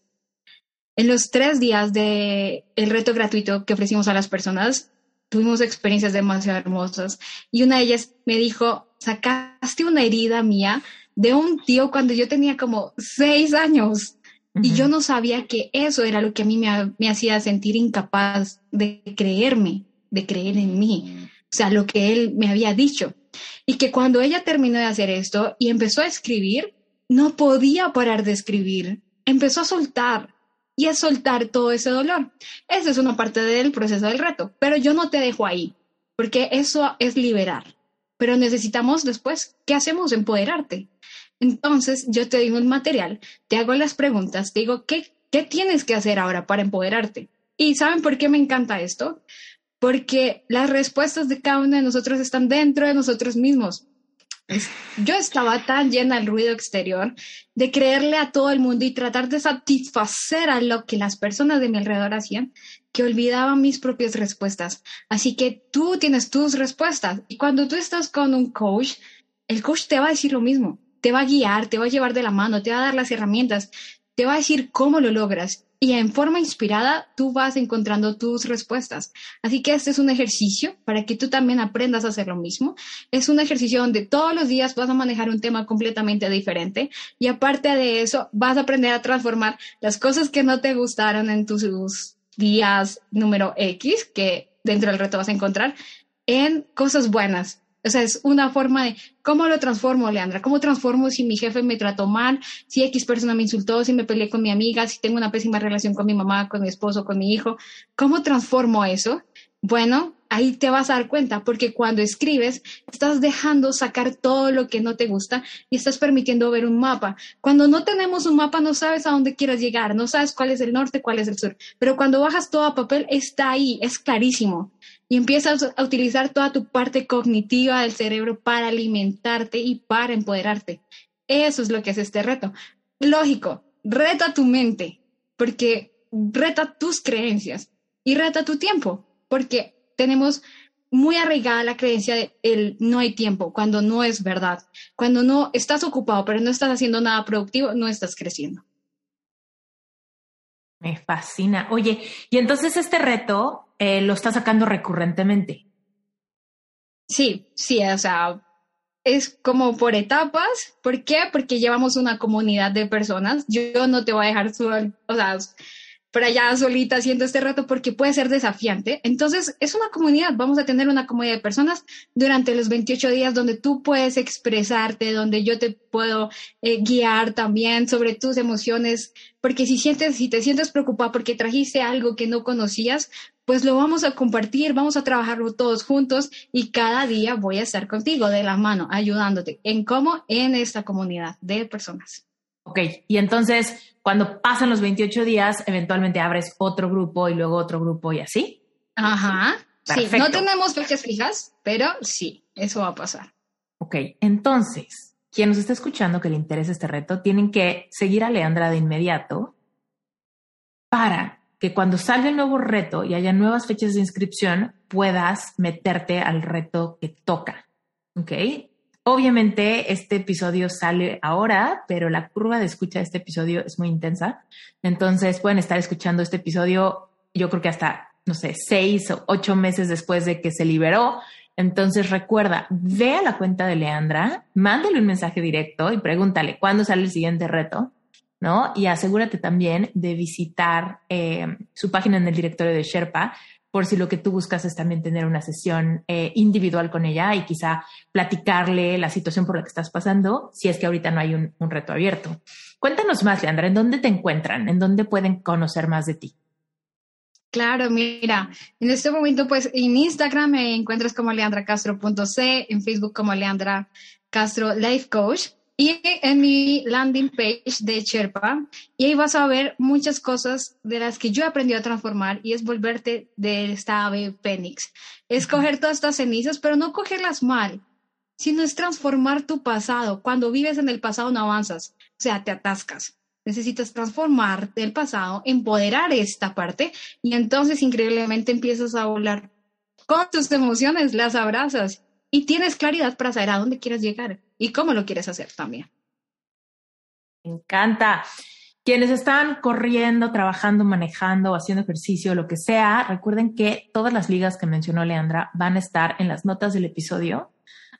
En los tres días de el reto gratuito que ofrecimos a las personas, tuvimos experiencias demasiado hermosas. Y una de ellas me dijo, sacaste una herida mía de un tío cuando yo tenía como seis años. Y yo no sabía que eso era lo que a mí me, me, hacía sentir incapaz de creerme, de creer en mí. O sea, lo que él me había dicho. Y que cuando ella terminó de hacer esto y empezó a escribir, no podía parar de escribir. Empezó a soltar y a soltar todo ese dolor. Esa es una parte del proceso del reto, pero yo no te dejo ahí, porque eso es liberar. Pero necesitamos después, ¿qué hacemos? Empoderarte. Entonces, yo te doy un material, te hago las preguntas, te digo, ¿qué, ¿qué tienes que hacer ahora para empoderarte? ¿Y saben por qué me encanta esto? Porque las respuestas de cada uno de nosotros están dentro de nosotros mismos. Yo estaba tan llena del ruido exterior, de creerle a todo el mundo y tratar de satisfacer a lo que las personas de mi alrededor hacían, que olvidaba mis propias respuestas. Así que tú tienes tus respuestas. Y cuando tú estás con un coach, el coach te va a decir lo mismo te va a guiar, te va a llevar de la mano, te va a dar las herramientas, te va a decir cómo lo logras y en forma inspirada tú vas encontrando tus respuestas. Así que este es un ejercicio para que tú también aprendas a hacer lo mismo. Es un ejercicio donde todos los días vas a manejar un tema completamente diferente y aparte de eso vas a aprender a transformar las cosas que no te gustaron en tus días número X, que dentro del reto vas a encontrar, en cosas buenas, o sea, es una forma de cómo lo transformo, Leandra, cómo transformo si mi jefe me trató mal, si X persona me insultó, si me peleé con mi amiga, si tengo una pésima relación con mi mamá, con mi esposo, con mi hijo. ¿Cómo transformo eso? Bueno, ahí te vas a dar cuenta, porque cuando escribes, estás dejando sacar todo lo que no te gusta y estás permitiendo ver un mapa. Cuando no tenemos un mapa, no sabes a dónde quieres llegar, no sabes cuál es el norte, cuál es el sur, pero cuando bajas todo a papel, está ahí, es clarísimo y empiezas a utilizar toda tu parte cognitiva del cerebro para alimentarte y para empoderarte. Eso es lo que es este reto. Lógico, reta tu mente, porque reta tus creencias y reta tu tiempo, porque tenemos muy arraigada la creencia de el no hay tiempo, cuando no es verdad. Cuando no estás ocupado, pero no estás haciendo nada productivo, no estás creciendo. Me fascina. Oye, y entonces este reto eh, lo está sacando recurrentemente. Sí, sí, o sea, es como por etapas. ¿Por qué? Porque llevamos una comunidad de personas. Yo no te voy a dejar solo, o sea, por allá solita haciendo este reto porque puede ser desafiante. Entonces, es una comunidad, vamos a tener una comunidad de personas durante los 28 días donde tú puedes expresarte, donde yo te puedo eh, guiar también sobre tus emociones, porque si sientes, si te sientes preocupado porque trajiste algo que no conocías, pues lo vamos a compartir, vamos a trabajarlo todos juntos y cada día voy a estar contigo de la mano, ayudándote en cómo en esta comunidad de personas. Ok, y entonces cuando pasan los 28 días, eventualmente abres otro grupo y luego otro grupo y así. Ajá. Sí, no tenemos fechas fijas, pero sí, eso va a pasar. Ok, entonces, quien nos está escuchando que le interesa este reto, tienen que seguir a Leandra de inmediato para que cuando salga el nuevo reto y haya nuevas fechas de inscripción, puedas meterte al reto que toca. ¿Ok? Obviamente este episodio sale ahora, pero la curva de escucha de este episodio es muy intensa. Entonces pueden estar escuchando este episodio, yo creo que hasta, no sé, seis o ocho meses después de que se liberó. Entonces recuerda, ve a la cuenta de Leandra, mándale un mensaje directo y pregúntale cuándo sale el siguiente reto, ¿no? Y asegúrate también de visitar eh, su página en el directorio de Sherpa por si lo que tú buscas es también tener una sesión eh, individual con ella y quizá platicarle la situación por la que estás pasando, si es que ahorita no hay un, reto abierto. Cuéntanos más, Leandra, ¿en dónde te encuentran? ¿En dónde pueden conocer más de ti? Claro, mira, en este momento, pues en Instagram me encuentras como leandracastro.c, en Facebook como Leandra Castro Life Coach y en mi landing page de Sherpa, y ahí vas a ver muchas cosas de las que yo he aprendido a transformar y es volverte de esta ave fénix. Es coger todas estas cenizas, pero no cogerlas mal, sino es transformar tu pasado. Cuando vives en el pasado no avanzas, o sea, te atascas. Necesitas transformar el pasado, empoderar esta parte y entonces increíblemente empiezas a volar con tus emociones, las abrazas y tienes claridad para saber a dónde quieres llegar y cómo lo quieres hacer también. Me encanta. Quienes están corriendo, trabajando, manejando, haciendo ejercicio, lo que sea, recuerden que todas las ligas que mencionó Leandra van a estar en las notas del episodio.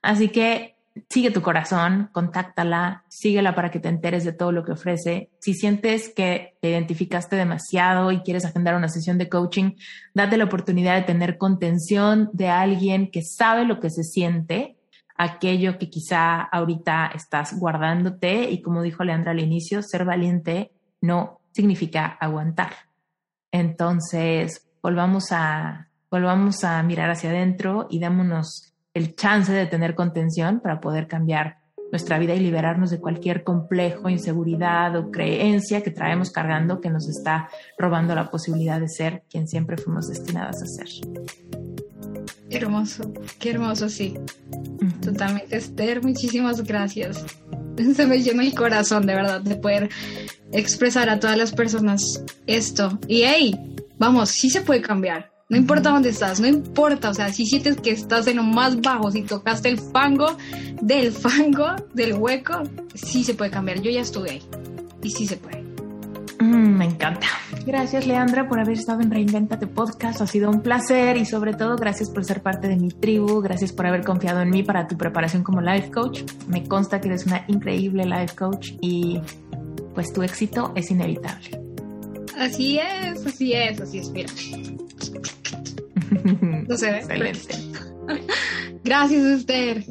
Así que sigue tu corazón, contáctala, síguela para que te enteres de todo lo que ofrece. Si sientes que te identificaste demasiado y quieres agendar una sesión de coaching, date la oportunidad de tener contención de alguien que sabe lo que se siente, aquello que quizá ahorita estás guardándote y como dijo Leandra al inicio, ser valiente no significa aguantar. Entonces, volvamos a, volvamos a mirar hacia adentro y démonos el chance de tener contención para poder cambiar nuestra vida y liberarnos de cualquier complejo, inseguridad o creencia que traemos cargando que nos está robando la posibilidad de ser quien siempre fuimos destinadas a ser. Qué hermoso, qué hermoso, sí. Totalmente, Esther, muchísimas gracias. Se me llena el corazón, de verdad, de poder expresar a todas las personas esto. Y hey, vamos, sí se puede cambiar. No importa dónde estás, no importa, o sea, si sientes que estás en lo más bajo, si tocaste el fango del fango, del hueco, sí se puede cambiar. Yo ya estuve ahí y sí se puede. Mm, me encanta. Gracias, Leandra, por haber estado en Reinventate Podcast. Ha sido un placer y sobre todo gracias por ser parte de mi tribu. Gracias por haber confiado en mí para tu preparación como life coach. Me consta que eres una increíble life coach y pues tu éxito es inevitable. Así es, así es, así es. Mira. No se ve. Excelente. Gracias, Esther.